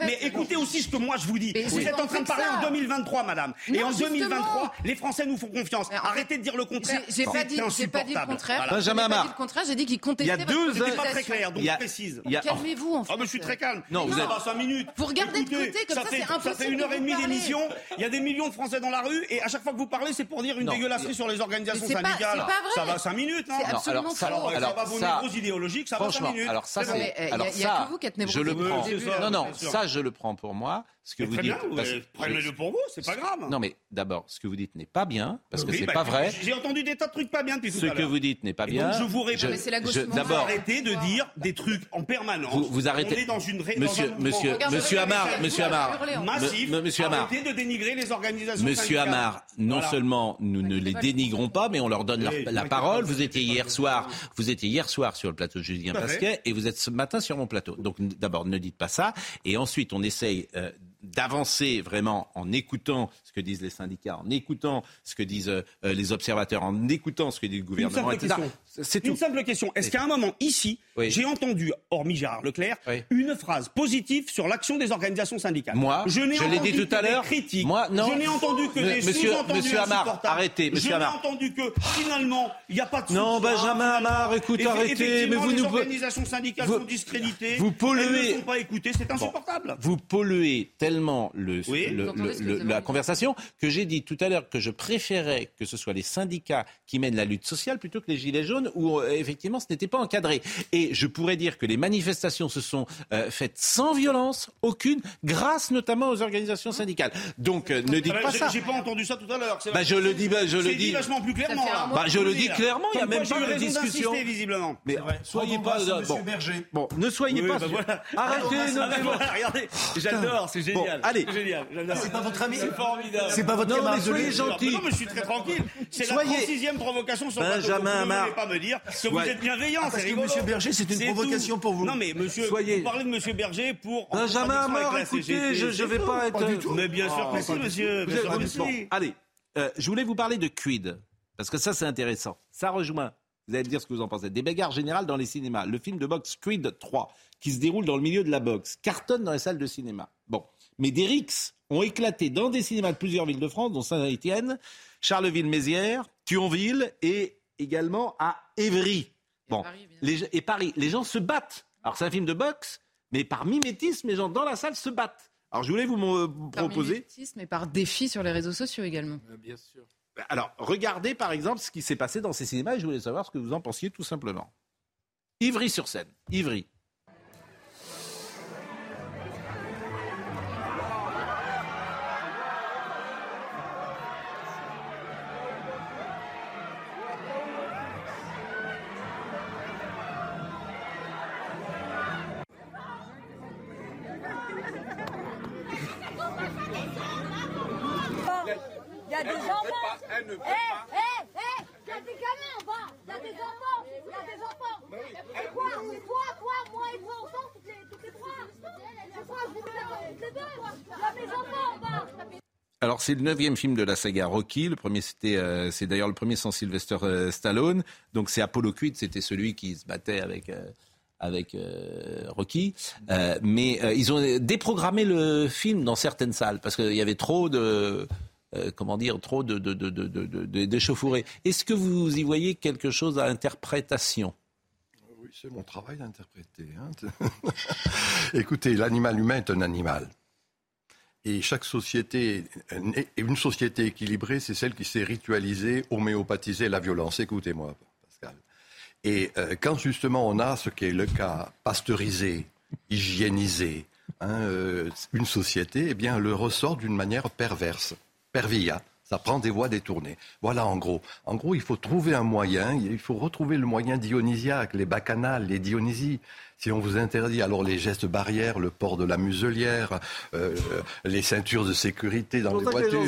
Mais, écoutez aussi ce que moi je vous dis. vous êtes en train de parler en 2023, madame. et en 2023, les Français nous font confiance. Arrêtez de dire le contraire. J'ai pas dit le contraire. Benjamin Amar. J'ai dit qu'il contestait. Il y a deux ans. pas très clair, donc précise. Calmez-vous, en ah, fait. Je suis très calme. Non, vous êtes. 5 minutes. Vous regardez de côté, comme ça, c'est impossible. Ça fait une heure et demie d'émission. Il y a des millions de Français dans la rue, et à chaque fois que vous parlez, c'est pour dire une dégueulasserie sur les organisations syndicales. Ça va 5 minutes, hein. non, non absolument alors, ça, alors, alors, ça va vos ça, névroses idéologiques, ça franchement, va 5 minutes. Alors ça, c'est. Il n'y euh, a, a, que vous qui êtes. Je le prends. Oui, ça, non, non, ça, je le prends pour moi. Ce que vous dites. Prenez-le pour vous, c'est pas grave. Non, mais d'abord, ce que vous dites n'est pas bien, parce que c'est bah, pas vrai. J'ai entendu des tas de trucs pas bien depuis tout à l'heure. Ce que vous dites n'est pas bien. Je vous réponds. D'abord, arrêtez de dire des trucs en permanence. Vous arrêtez. On est dans une Monsieur, monsieur, monsieur Amar, monsieur Amar. Monsieur Amar. Arrêtez de dénigrer les organisations. Monsieur Amar, non seulement nous ne les dénigrons pas, mais on leur donne leur la parole. Vous étiez hier soir, vous étiez hier soir sur le plateau de Julien Pasquet et vous êtes ce matin sur mon plateau. Donc d'abord ne dites pas ça et ensuite on essaye euh, d'avancer vraiment en écoutant que disent les syndicats, en écoutant ce que disent euh, les observateurs, en écoutant ce que dit le gouvernement, Une simple etc. question. Une simple question. Est-ce qu'à un moment, ici, oui. j'ai entendu, hormis Gérard Leclerc, oui. une phrase positive sur l'action des organisations syndicales Moi, je n'ai entendu dit tout que à l'heure. Moi, non. Je n'ai entendu que des monsieur, monsieur Amar, arrêtez, monsieur je Amar. Je n'ai entendu que, finalement, il n'y a pas de Non, Benjamin Amar, écoute, arrêtez. Mais vous les nous... organisations syndicales vous, sont discréditées. Vous polluez. Elles ne sont pas écoutées. C'est insupportable. Bon, vous polluez tellement le, oui. le, le, la conversation que j'ai dit tout à l'heure que je préférais que ce soit les syndicats qui mènent la lutte sociale plutôt que les Gilets jaunes, où euh, effectivement ce n'était pas encadré. Et je pourrais dire que les manifestations se sont euh, faites sans violence, aucune, grâce notamment aux organisations syndicales. Donc euh, ne dites ah, pas ça. J'ai pas entendu ça tout à l'heure. Bah, bah, je le dis, je le dis vachement plus clairement. Bah, je le dis clairement, il n'y a même pas de discussion. Visiblement. Mais soyez pas bon. Berger. Bon, ne soyez oui, pas. Bah voilà. Arrêtez, ah, non, *laughs* non, regardez, j'adore, c'est génial. Allez, c'est pas votre ami. C'est formidable. C'est pas votre non, mais soyez gentil. Non, mais je suis très tranquille. C'est la 36e provocation sur Benjamin Vous ne pas me dire que vous êtes bienveillant. Ah, parce que M. Berger, c'est une provocation pour vous. Non, mais monsieur, soyez... vous parlez de M. Berger pour. Benjamin Amar, écoutez, je ne vais pas être. Du tout. Mais bien ah, sûr que si, monsieur. Allez, euh, je voulais vous parler de Quid. Parce que ça, c'est intéressant. Ça rejoint vous allez me dire ce que vous en pensez. Des bagarres générales dans les cinémas. Le film de boxe Creed 3, qui se déroule dans le milieu de la boxe, cartonne dans les salles de cinéma. Bon mais des rixes ont éclaté dans des cinémas de plusieurs villes de France, dont Saint-Étienne, Charleville-Mézières, Thionville et également à Évry. Bon, les gens- et Paris. Les gens se battent. Alors c'est un film de boxe, mais par mimétisme, les gens dans la salle se battent. Alors je voulais vous me Par proposer. mimétisme et par défi sur les réseaux sociaux également. Bien sûr. Alors, regardez par exemple ce qui s'est passé dans ces cinémas et je voulais savoir ce que vous en pensiez tout simplement. Ivry-sur-Seine. Ivry. C'est le neuvième film de la saga Rocky. Le premier c'était, euh, c'est d'ailleurs le premier sans Sylvester euh, Stallone. Donc c'est Apollo Creed, c'était celui qui se battait avec euh, avec Rocky. Mais ils ont déprogrammé le film dans certaines salles parce qu'il y avait trop de comment dire trop de de de de de-. Est-ce que vous y voyez quelque chose à interprétation? Oui, c'est mon travail d'interpréter. hein. *laughs* Écoutez, l'animal humain est un animal. Et chaque société, une société équilibrée, c'est celle qui sait ritualiser, homéopathiser la violence. Écoutez-moi, Pascal. Et euh, quand justement on a ce qui est le cas, pasteurisé, hygiénisé, hein, euh, une société, eh bien, le ressort d'une manière perverse, pervia. Ça prend des voies détournées. Voilà en gros. En gros, il faut trouver un moyen, il faut retrouver le moyen dionysiaque, les bacchanales, les dionysies. Si on vous interdit alors les gestes barrières, le port de la muselière, euh, les ceintures de sécurité dans les que voitures.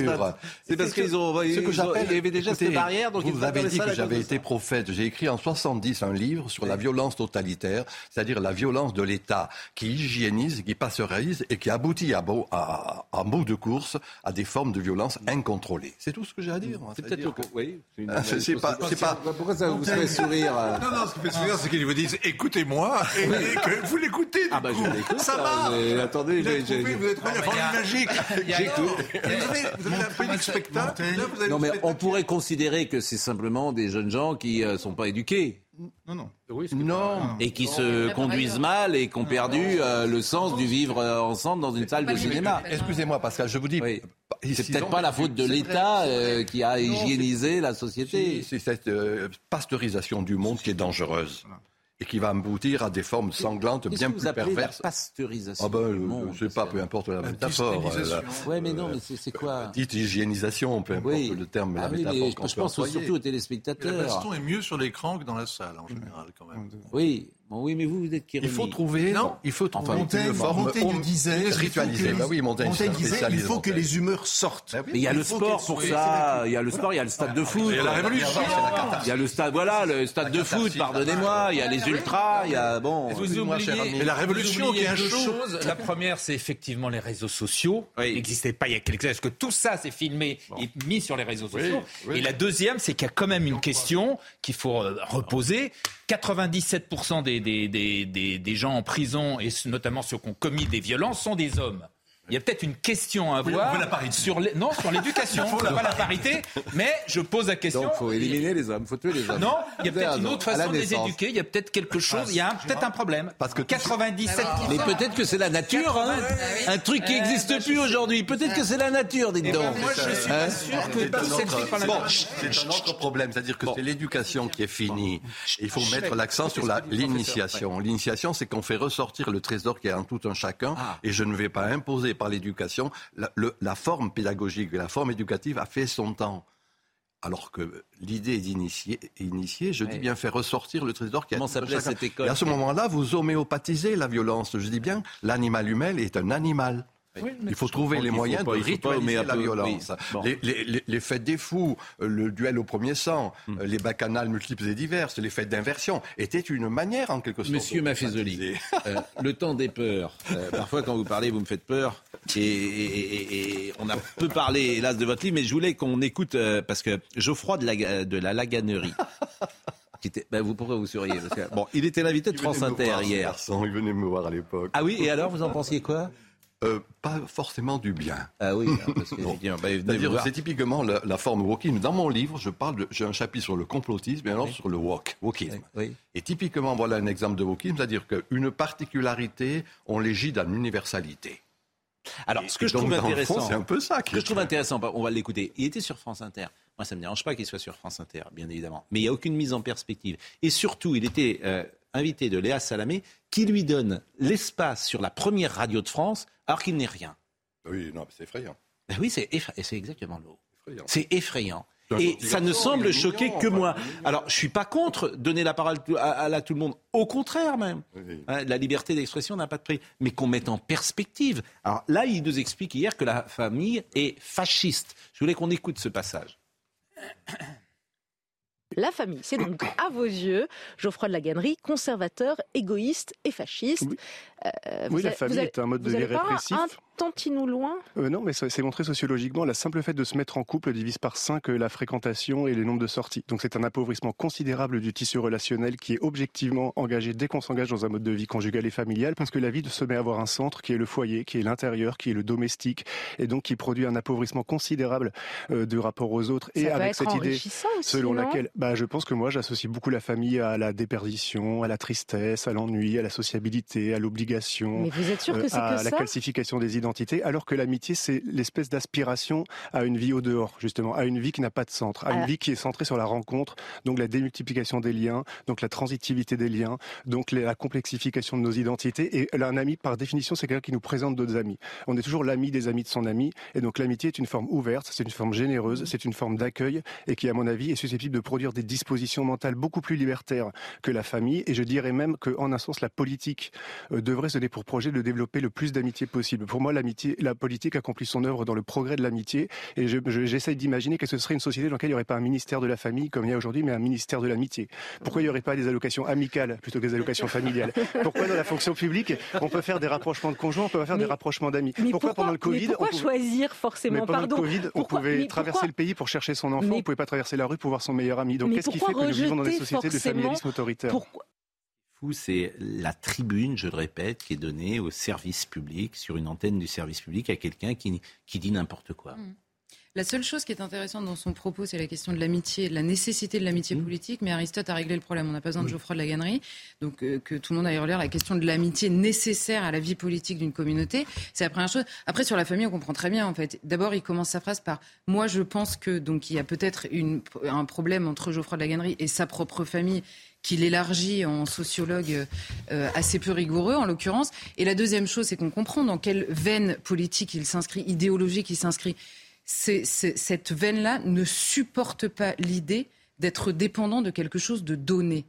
C'est parce qu'ils ont- Ce que j'appelle- il y avait des gestes Écoutez, barrières, donc vous avez dit que j'avais été prophète. J'ai écrit en 70 un livre sur la violence totalitaire, c'est-à-dire la violence de l'État qui hygiénise, qui pasteurise et qui aboutit à, beau- à- en bout de course à des formes de violence incontrôlées. C'est tout ce que j'ai à dire. C'est peut-être le co- oui. c'est Ah, pas- c'est pas- Pourquoi ça vous fait sourire euh Non, non, ce qui fait sourire, c'est qu'ils vous disent écoutez-moi et *laughs* que vous l'écoutez. du Ah bah coup. je l'écoute. Ça euh, marche. mais attendez, a j'ai- trouvé, vous la formule magique. J'écoute. Vous avez, vous un peu du spectacle. Vous Non mais on pourrait considérer que c'est simplement des jeunes gens qui euh, sont pas éduqués. Non, non. Non. Et qui se conduisent mal et qui ont perdu euh, le sens du vivre euh, ensemble dans une salle de cinéma. Excusez-moi, Pascal, je vous dis. C'est peut-être pas la faute de l'État euh, qui a hygiénisé la société. C'est cette euh, pasteurisation du monde qui est dangereuse et qui va aboutir à des formes sanglantes Qu'est-ce bien que vous plus appelez la perverses. pasteurisation Ah ben, du euh, monde, je sais pas, peu importe la métaphore. dystéralisation. euh, Ouais, mais non, mais c'est- quoi Dite hygiénisation, peu importe Oui. le terme, Ah la oui, métaphore mais je peut pense employer. surtout aux Mais téléspectateurs. La baston est mieux sur l'écran que dans la salle, en général, quand même. Oui, bon, oui, mais vous, vous êtes qui Il faut trouver, Non. il faut trouver Montaigne- disait, il faut ritualisée. que les- Bah oui, Montaigne, un disait, il faut que Montaigne. les humeurs sortent. Mais il y a le sport pour ça. Il y a le sport, il y a le stade de foot. Il y a la révolution. Il y a le stade, voilà, le stade de foot, pardonnez-moi. Il y a les ultras, il y a, bon. Vous oubliez, ami. vous oubliez deux choses. La première, c'est effectivement les réseaux sociaux. Ils n'existaient pas il y a quelques années. Parce que tout ça, c'est filmé et mis sur les réseaux sociaux? oui. Et la deuxième, c'est qu'il y a quand même une question qu'il faut euh, reposer. 97% des, des, des, des, gens en prison, et notamment ceux qui ont commis des violences, sont des hommes. Il y a peut-être une question à avoir voulez la parité. sur les... non sur l'éducation, *laughs* Il pas la parité, mais je pose la question. Donc, faut éliminer les hommes, faut tuer les hommes. Non, il y a peut-être une raison. autre façon de les éduquer. Il y a peut-être quelque chose. Il y a peut-être un problème. Parce que 97. Mais peut-être que c'est la nature, hein. Un truc qui n'existe plus aujourd'hui. Peut-être que c'est la nature, dites donc. moi, je suis Hein pas sûr que tout autre- s'explique par la bon, nature. c'est un autre problème, c'est-à-dire que c'est l'éducation qui est finie. Il faut mettre l'accent sur l'initiation. L'initiation, c'est qu'on fait ressortir le trésor qui est en tout un chacun, et je ne vais pas imposer par l'éducation. La, forme pédagogique, la forme éducative a fait son temps. Alors que l'idée d'initier, initier, je dis bien faire ressortir le trésor qui est en Comment s'appelait cette école Et à ce moment-là, vous homéopathisez la violence. Je dis bien, l'animal humain est un animal. Il faut trouver les moyens pas- de ritualiser la violence. oui. Bon. Les, les- les- les fêtes des fous, euh, le duel au premier sang, Hmm. euh, les bacchanales multiples et diverses, les fêtes d'inversion, étaient une manière en quelque sorte. Monsieur de Maffezoli, euh, le temps des peurs. Euh, parfois, quand vous parlez, vous me faites peur. Et, et- et- et on a peu parlé, hélas, de votre livre, mais je voulais qu'on écoute, euh, parce que Geoffroy de la, de la Laganerie, *laughs* qui était, ben, vous, pourquoi vous souriez? Parce que, Bon, il était l'invité de France Inter hier. garçon, il venait me voir à l'époque. Ah oui, et alors, vous en pensiez quoi? Euh, Pas forcément du bien. Ah oui, *laughs* hein, parce que, voir. c'est typiquement la, la forme walking. Dans mon livre, je parle, de- j'ai un chapitre sur le complotisme et un autre sur le walk, wokisme. Oui. Et typiquement, voilà un exemple de wokisme, c'est-à-dire qu'une particularité, on l'égit dans l'universalité. Alors, Et- ce que je trouve intéressant, c'est un peu ça. Ce que je trouve intéressant, on va l'écouter. Il était sur France Inter. Moi, ça ne me dérange pas qu'il soit sur France Inter, bien évidemment. Mais il n'y a aucune mise en perspective. Et surtout, il était euh, invité de Léa Salamé, qui lui donne l'espace sur la première radio de France, alors qu'il n'est rien. Oui, non, c'est effrayant. Ben oui, c'est effra- exactement le. C'est effrayant. Et ça ne semble choquer que moi. Alors, je suis pas contre donner la parole à, à tout le monde. Au contraire même. Hein, la liberté d'expression n'a pas de prix. Mais qu'on mette en perspective. Alors là, il nous explique hier que la famille est fasciste. Je voulais qu'on écoute ce passage. La famille, c'est donc *coughs* à vos yeux. Geoffroy de la Gannerie, conservateur, égoïste et fasciste. Oui, euh, oui la famille est un mode de vie répressif tantinou loin? Euh, Non, mais c'est montré sociologiquement. La simple fait de se mettre en couple divise par 5 la fréquentation et les nombres de sorties. Donc c'est un appauvrissement considérable du tissu relationnel qui est objectivement engagé dès qu'on s'engage dans un mode de vie conjugal et familial, parce que la vie se met à avoir un centre qui est le foyer, qui est l'intérieur, qui est le domestique, et donc qui produit un appauvrissement considérable euh, du rapport aux autres. Ça et avec cette idée selon laquelle, bah, je pense que moi j'associe beaucoup la famille à la déperdition, à la tristesse, à l'ennui, à la sociabilité, à l'obligation, euh, à que la ça? calcification des identités, alors que l'amitié c'est l'espèce d'aspiration à une vie au dehors, justement, à une vie qui n'a pas de centre, à une vie qui est centrée sur la rencontre, donc la démultiplication des liens, donc la transitivité des liens, donc la complexification de nos identités. Et un ami, par définition, c'est quelqu'un qui nous présente d'autres amis. On est toujours l'ami des amis de son ami, et donc l'amitié est une forme ouverte, c'est une forme généreuse, c'est une forme d'accueil, et qui, à mon avis, est susceptible de produire des dispositions mentales beaucoup plus libertaires que la famille. Et je dirais même qu'en un sens, la politique euh, devrait se donner pour projet de développer le plus d'amitié possible. Pour moi, l'amitié, la politique accomplit son œuvre dans le progrès de l'amitié, et je- je- j'essaye d'imaginer que ce serait une société dans laquelle il n'y aurait pas un ministère de la famille comme il y a aujourd'hui, mais un ministère de l'amitié. Pourquoi il n'y aurait pas des allocations amicales plutôt que des allocations familiales? Pourquoi dans la fonction publique, on peut faire des rapprochements de conjoints, on peut faire des rapprochements d'amis? Mais Pourquoi pendant le Covid, mais pourquoi on pouvait- choisir mais forcément pendant Pardon. le Covid, on pouvait mais traverser le pays pour chercher son enfant, Mais on pouvait pas traverser la rue pour voir son meilleur ami. Donc Mais qu'est-ce qui fait que nous vivons dans des sociétés de familialisme autoritaire? C'est la tribune, je le répète, qui est donnée au service public, sur une antenne du service public, à quelqu'un qui, qui dit n'importe quoi. La seule chose qui est intéressante dans son propos, c'est la question de l'amitié, de la nécessité de l'amitié politique. Mais Aristote a réglé le problème. On n'a pas besoin de Geoffroy de la Gannerie. Donc, euh, que tout le monde aille relire la question de l'amitié nécessaire à la vie politique d'une communauté. C'est la première chose. Après, sur la famille, on comprend très bien, en fait. D'abord, il commence sa phrase par Moi, je pense que. Donc, il y a peut-être un problème entre Geoffroy de la Gannerie et sa propre famille qu'il élargit en sociologue euh, assez peu rigoureux, en l'occurrence. Et la deuxième chose, c'est qu'on comprend dans quelle veine politique il s'inscrit, idéologique il s'inscrit. Cette veine-là ne supporte pas l'idée d'être dépendant de quelque chose de donné.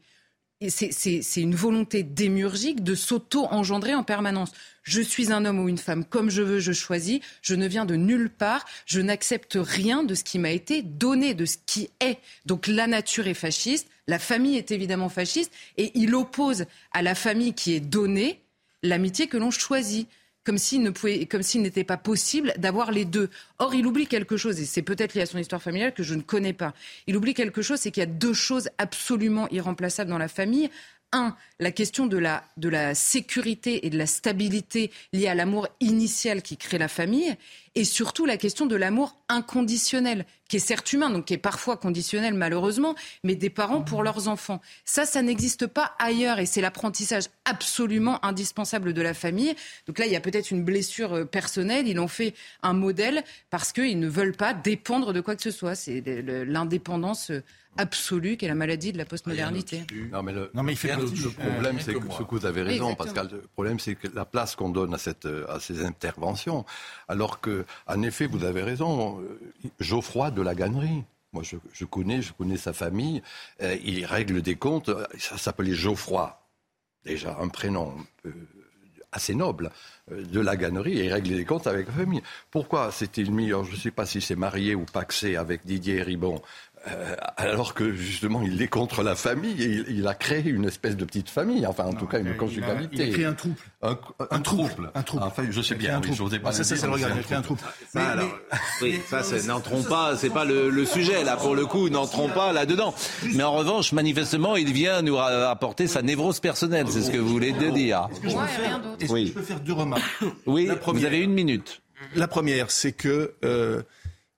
C'est une volonté démiurgique de s'auto-engendrer en permanence. Je suis un homme ou une femme, comme je veux, je choisis. Je ne viens de nulle part. Je n'accepte rien de ce qui m'a été donné, de ce qui est. Donc la nature est fasciste, la famille est évidemment fasciste, et il oppose à la famille qui est donnée l'amitié que l'on choisit. Comme s'il n'était pas possible d'avoir les deux. Or, il oublie quelque chose, et c'est peut-être lié à son histoire familiale que je ne connais pas. Il oublie quelque chose, c'est qu'il y a deux choses absolument irremplaçables dans la famille. Un, la question de la, de la sécurité et de la stabilité liée à l'amour initial qui crée la famille, et surtout la question de l'amour inconditionnel, qui est certes humain, donc qui est parfois conditionnel malheureusement, mais des parents pour leurs enfants. Ça, ça n'existe pas ailleurs, et c'est l'apprentissage absolument indispensable de la famille. Donc là, il y a peut-être une blessure euh, personnelle, ils en fait un modèle parce qu'ils ne veulent pas dépendre de quoi que ce soit. C'est l'indépendance euh, absolue qui est la maladie de la postmodernité. Non, mais le, Non, mais il fait le, là-dessus. le problème, Euh, c'est que que, moi. ce que vous avez raison. Pascal. Le problème, c'est que la place qu'on donne à, cette, à ces interventions, alors que, en effet, vous avez raison, euh, Geoffroy de la Gannerie. Moi, je, connais, je connais sa famille. euh, il règle des comptes. euh, Ça s'appelait Geoffroy. Déjà, un prénom assez noble de la Gannerie et il règle des comptes avec la famille. Pourquoi s'est-il mis, je ne sais pas si c'est marié ou paxé avec Didier Ribon, euh, alors que justement il est contre la famille et il, il a créé une espèce de petite famille, enfin en tout cas une conjugalité. il a créé un trouble. Un, un trouble. Un trouble. Enfin, je sais bien, un oui, trouble. j'osais pas Ça, le ça, c'est le mais regard, il a créé un trouble. Ça, alors, oui, ça, c'est, n'entrons pas, c'est pas le, le sujet, là, pour le coup, n'entrons pas là-dedans. Mais en revanche, manifestement, il vient nous apporter sa névrose personnelle, c'est ce que vous voulez dire. Est-ce que je peux faire- est-ce que Oui. je peux faire deux remarques *coughs* Oui, La vous première- avez une minute. La première, c'est que euh,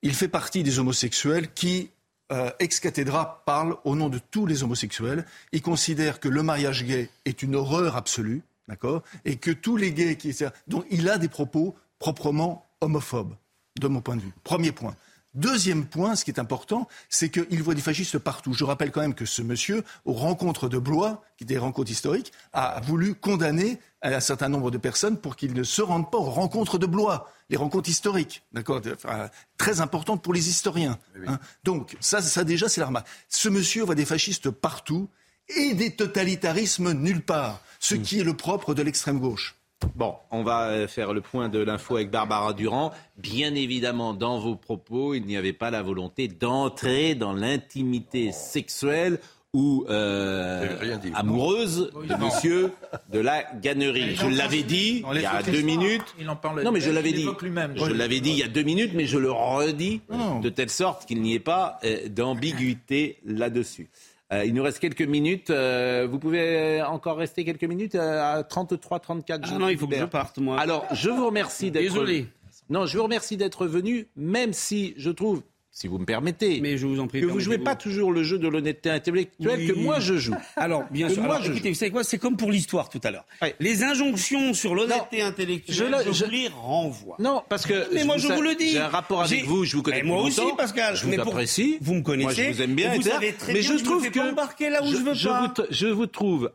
il fait partie des homosexuels qui, euh, ex cathedra, parle au nom de tous les homosexuels. Il considère que le mariage gay est une horreur absolue, d'accord, et que tous les gays qui, donc il a des propos proprement homophobes, de mon point de vue. Premier point. Deuxième point, ce qui est important, c'est qu'il voit des fascistes partout. Je rappelle quand même que ce monsieur, aux rencontres de Blois, qui étaient des rencontres historiques, a voulu condamner un certain nombre de personnes pour qu'ils ne se rendent pas aux rencontres de Blois, les rencontres historiques, d'accord, enfin, très importantes pour les historiens. hein. Donc ça, ça déjà, c'est la remarque. Ce monsieur voit des fascistes partout et des totalitarismes nulle part, ce qui est le propre de l'extrême gauche. Bon, on va euh, faire le point de l'info avec Barbara Durand. Bien évidemment, dans vos propos, il n'y avait pas la volonté d'entrer dans l'intimité sexuelle ou euh, amoureuse de monsieur de la Gannerie. Je l'avais dit il y a deux minutes. Il en parle. Non, mais je l'avais dit. Je l'avais dit il y a deux minutes, mais je le redis de telle sorte qu'il n'y ait pas euh, d'ambiguïté là-dessus. Euh, il nous reste quelques minutes. Euh, vous pouvez encore rester quelques minutes euh, à 33, 34. Ah non, il faut que je parte, moi. Alors, je vous remercie d'être. Désolé. Non, je vous remercie d'être venu, même si je trouve, si vous me permettez, Mais je vous en prie, que vous jouez pas toujours le jeu de l'honnêteté intellectuelle que moi je joue. *laughs* Alors, bien Que sûr. moi Alors, je écoutez, vous savez quoi? C'est comme pour l'histoire tout à l'heure. Les injonctions sur l'honnêteté intellectuelle, je je, vous je- les renvoie. Non, parce que Mais moi, je vous- vous le dis. J'ai un rapport avec vous, je vous connais Mais moi aussi, longtemps. Pascal. Je vous pour- apprécie. Vous me connaissez. Moi, je vous aime bien. Vous savez très mais bien je je trouve que embarquer là où je, veux je pas. Vous, je vous trouve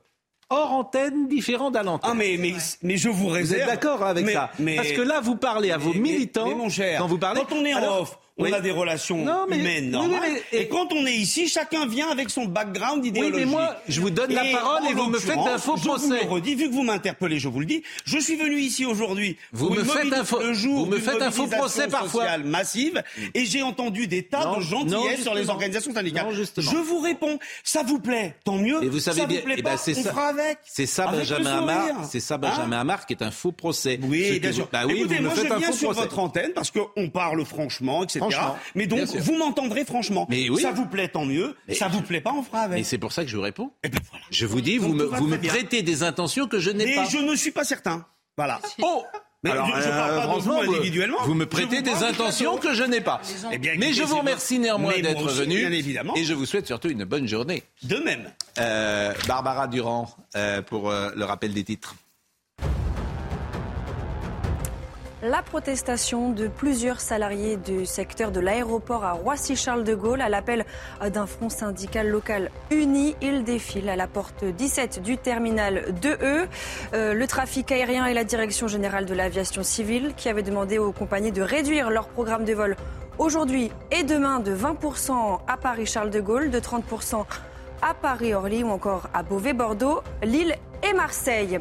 hors antenne, différent d'à l'antenne. Ah mais, mais, mais je vous Vous réserve. êtes d'accord avec Mais- ça? mais- Parce que là, vous parlez à vos militants. mon cher, quand vous parlez, quand on est en Alors- off, on Oui. a des relations Non, mais- humaines oui, normales. oui, mais- et... quand on est ici, chacun vient avec son background Oui, idéologique. mais moi, je vous donne la parole et vous me faites un faux Je vous procès. le redis, vu que vous m'interpellez, je vous le dis. Je suis venu ici aujourd'hui. Vous me faites un faux- vous me faites un faux procès parfois. massive et j'ai entendu des tas Non, de gentillesses sur les organisations syndicales. Non, je vous réponds, ça vous plaît, tant mieux. Et vous savez ça bien, vous plaît eh pas, ben, c'est on ça, fera avec. c'est ça Avec Benjamin. Hamar, c'est ça Benjamin Hein Hamar qui est un faux procès. Oui, bien sûr. Bah oui, Écoutez, moi je viens sur procès. votre antenne parce qu'on parle franchement, etc. Franchement, Mais donc, vous m'entendrez franchement. Mais oui. Ça vous plaît, tant mieux. Mais- ça vous plaît pas, on fera avec. Et c'est pour ça que je vous réponds. Eh ben voilà. Je vous dis, vous me, vous prêtez des intentions que je n'ai Mais pas. je ne suis pas certain. Voilà. *laughs* Oh Mais Alors, je- je parle euh, pas de franchement, vous individuellement. Vous me prêtez vous des parle intentions que je n'ai pas. Eh bien, Mais je vous remercie néanmoins Mais moi d'être venu. Bien évidemment. Et je vous souhaite surtout une bonne journée. De même. Euh, Barbara Durand, euh, pour le rappel des titres. La protestation de plusieurs salariés du secteur de l'aéroport à Roissy-Charles de Gaulle à l'appel d'un front syndical local uni. Ils défilent à la porte 17 du terminal 2E. Euh, le trafic aérien et la direction générale de l'aviation civile qui avaient demandé aux compagnies de réduire leur programme de vol aujourd'hui et demain de 20% à Paris-Charles de Gaulle, de 30% à Paris-Orly ou encore à Beauvais-Bordeaux, Lille et Marseille.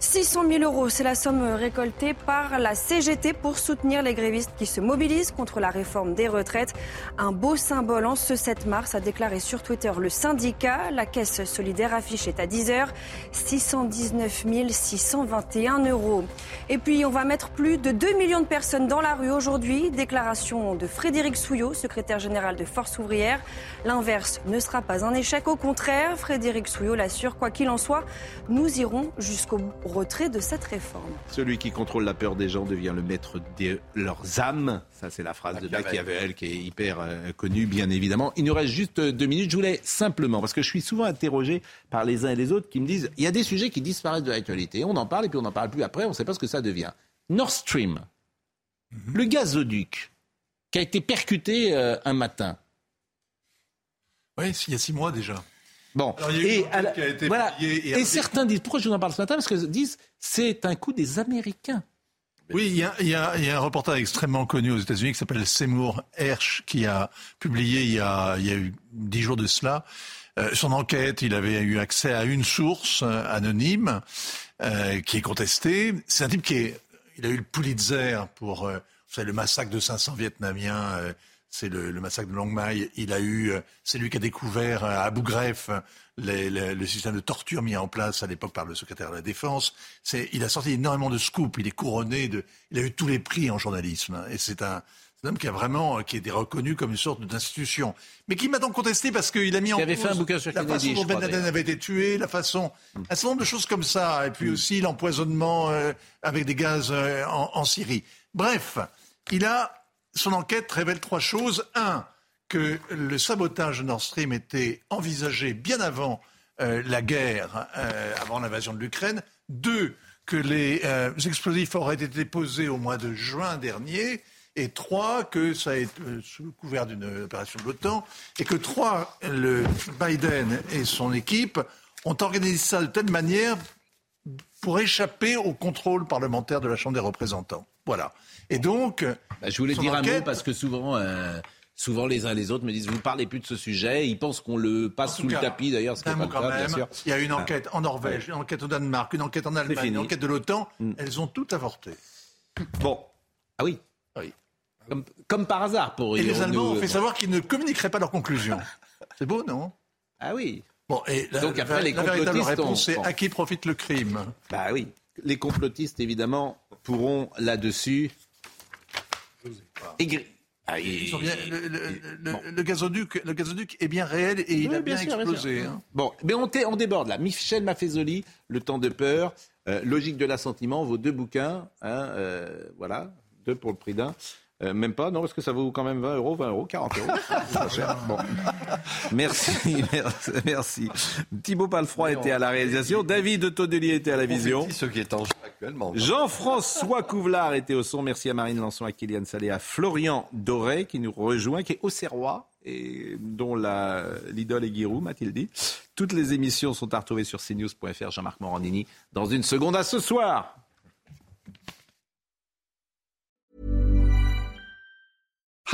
600 000 euros, c'est la somme récoltée par la CGT pour soutenir les grévistes qui se mobilisent contre la réforme des retraites. Un beau symbole en ce 7 mars, a déclaré sur Twitter le syndicat. La caisse solidaire affiche est à 10h, 619 621 euros. Et puis, on va mettre plus de 2 millions de personnes dans la rue aujourd'hui. Déclaration de Frédéric Souillot, secrétaire général de Force ouvrière. L'inverse ne sera pas un échec. Au contraire, Frédéric Souillot l'assure, quoi qu'il en soit, nous irons jusqu'au retrait de cette réforme. Celui qui contrôle la peur des gens devient le maître de leurs âmes. Ça, c'est la phrase de Machiavel. Qui est hyper euh, connue, bien évidemment. Il nous reste juste euh, deux minutes. Je voulais simplement, parce que je suis souvent interrogé par les uns et les autres qui me disent il y a des sujets qui disparaissent de l'actualité. On en parle et puis on n'en parle plus après. On ne sait pas ce que ça devient. Nord Stream, le gazoduc qui a été percuté euh, un matin. Oui, il y a six mois déjà. Bon, Alors, il y a eu et, une enquête à la- qui a été voilà. publiée et et avec- certains disent, pourquoi je vous en parle ce matin? Parce que disent, c'est un coup des Américains. Oui, il y, a, il, y a, il y a un reporter extrêmement connu aux États-Unis qui s'appelle Seymour Hersh qui a publié il y a, il y a eu dix jours de cela euh, son enquête. Il avait eu accès à une source euh, anonyme euh, qui est contestée. C'est un type qui est, il a eu le Pulitzer pour vous savez, le massacre de 500 Vietnamiens. Euh, c'est le, le massacre de Long Mai. Il a eu, euh, c'est lui qui a découvert euh, à Abu Ghraib les- les- le système de torture mis en place à l'époque par le secrétaire de la Défense. C'est, il a sorti énormément de scoops. Il est couronné de, il a eu tous les prix en journalisme. Et c'est un, un homme qui a vraiment, qui est reconnu comme une sorte d'institution. Mais qui m'a donc contesté parce qu'il a mis en Qui avait cause fait un bouquin sur la Kennedy, façon dont Ben Laden avait été tué, la façon, un certain nombre de choses comme ça. Et puis aussi l'empoisonnement euh, avec des gaz euh, en, en Syrie. Bref, il a, son enquête révèle trois choses. Un, que le sabotage de Nord Stream était envisagé bien avant euh, la guerre, euh, avant l'invasion de l'Ukraine. Deux, que les euh, explosifs auraient été posés au mois de juin dernier Et trois, que ça a été sous le couvert d'une opération de l'OTAN. Et que trois, le Biden et son équipe ont organisé ça de telle manière pour échapper au contrôle parlementaire de la Chambre des représentants. Voilà. Et donc. Bah, je voulais dire un mot parce que souvent. Euh, souvent, les uns et les autres me disent Vous parlez plus de ce sujet. Ils pensent qu'on le passe sous le tapis, d'ailleurs, ce qui pas cas, bien sûr. Il y a une enquête en Norvège, une enquête au Danemark, une enquête en Allemagne, une enquête de l'OTAN. Mm. Elles ont toutes avorté. Bon. Ah oui Oui. Comme, par hasard pour Et les Allemands ont fait savoir qu'ils ne communiqueraient pas leurs conclusions. *laughs* C'est beau, non? Ah oui. Bon, et la, Donc après, les la véritable réponse, c'est à qui profite le crime? Bah oui. Les complotistes, évidemment, pourront là-dessus. Ah, le, gazoduc, le gazoduc est bien réel et il a bien, explosé. Hein. Bon, mais on, on, déborde là. Michel Maffezoli, Le temps de peur, euh, Logique de l'assentiment, vos deux bouquins. Hein, euh, voilà, deux pour le prix d'un. Euh, même pas, non, parce que ça vaut quand même 20 euros, 20 euros, 40 euros. *laughs* bon. Merci, *laughs* merci, merci. Thibaut Palfroy était à la réalisation, David Todelier était à la vision. Ce qui est en actuellement. Jean-François *laughs* Couvelard était au son. Merci à Marine Lançon, à Kylian Salé, à Florian Doré qui nous rejoint, qui est au Serrois et dont l'idole est Giroud, m'a-t-il dit. Toutes les émissions sont à retrouver sur cnews.fr. Jean-Marc Morandini dans une seconde. À ce soir.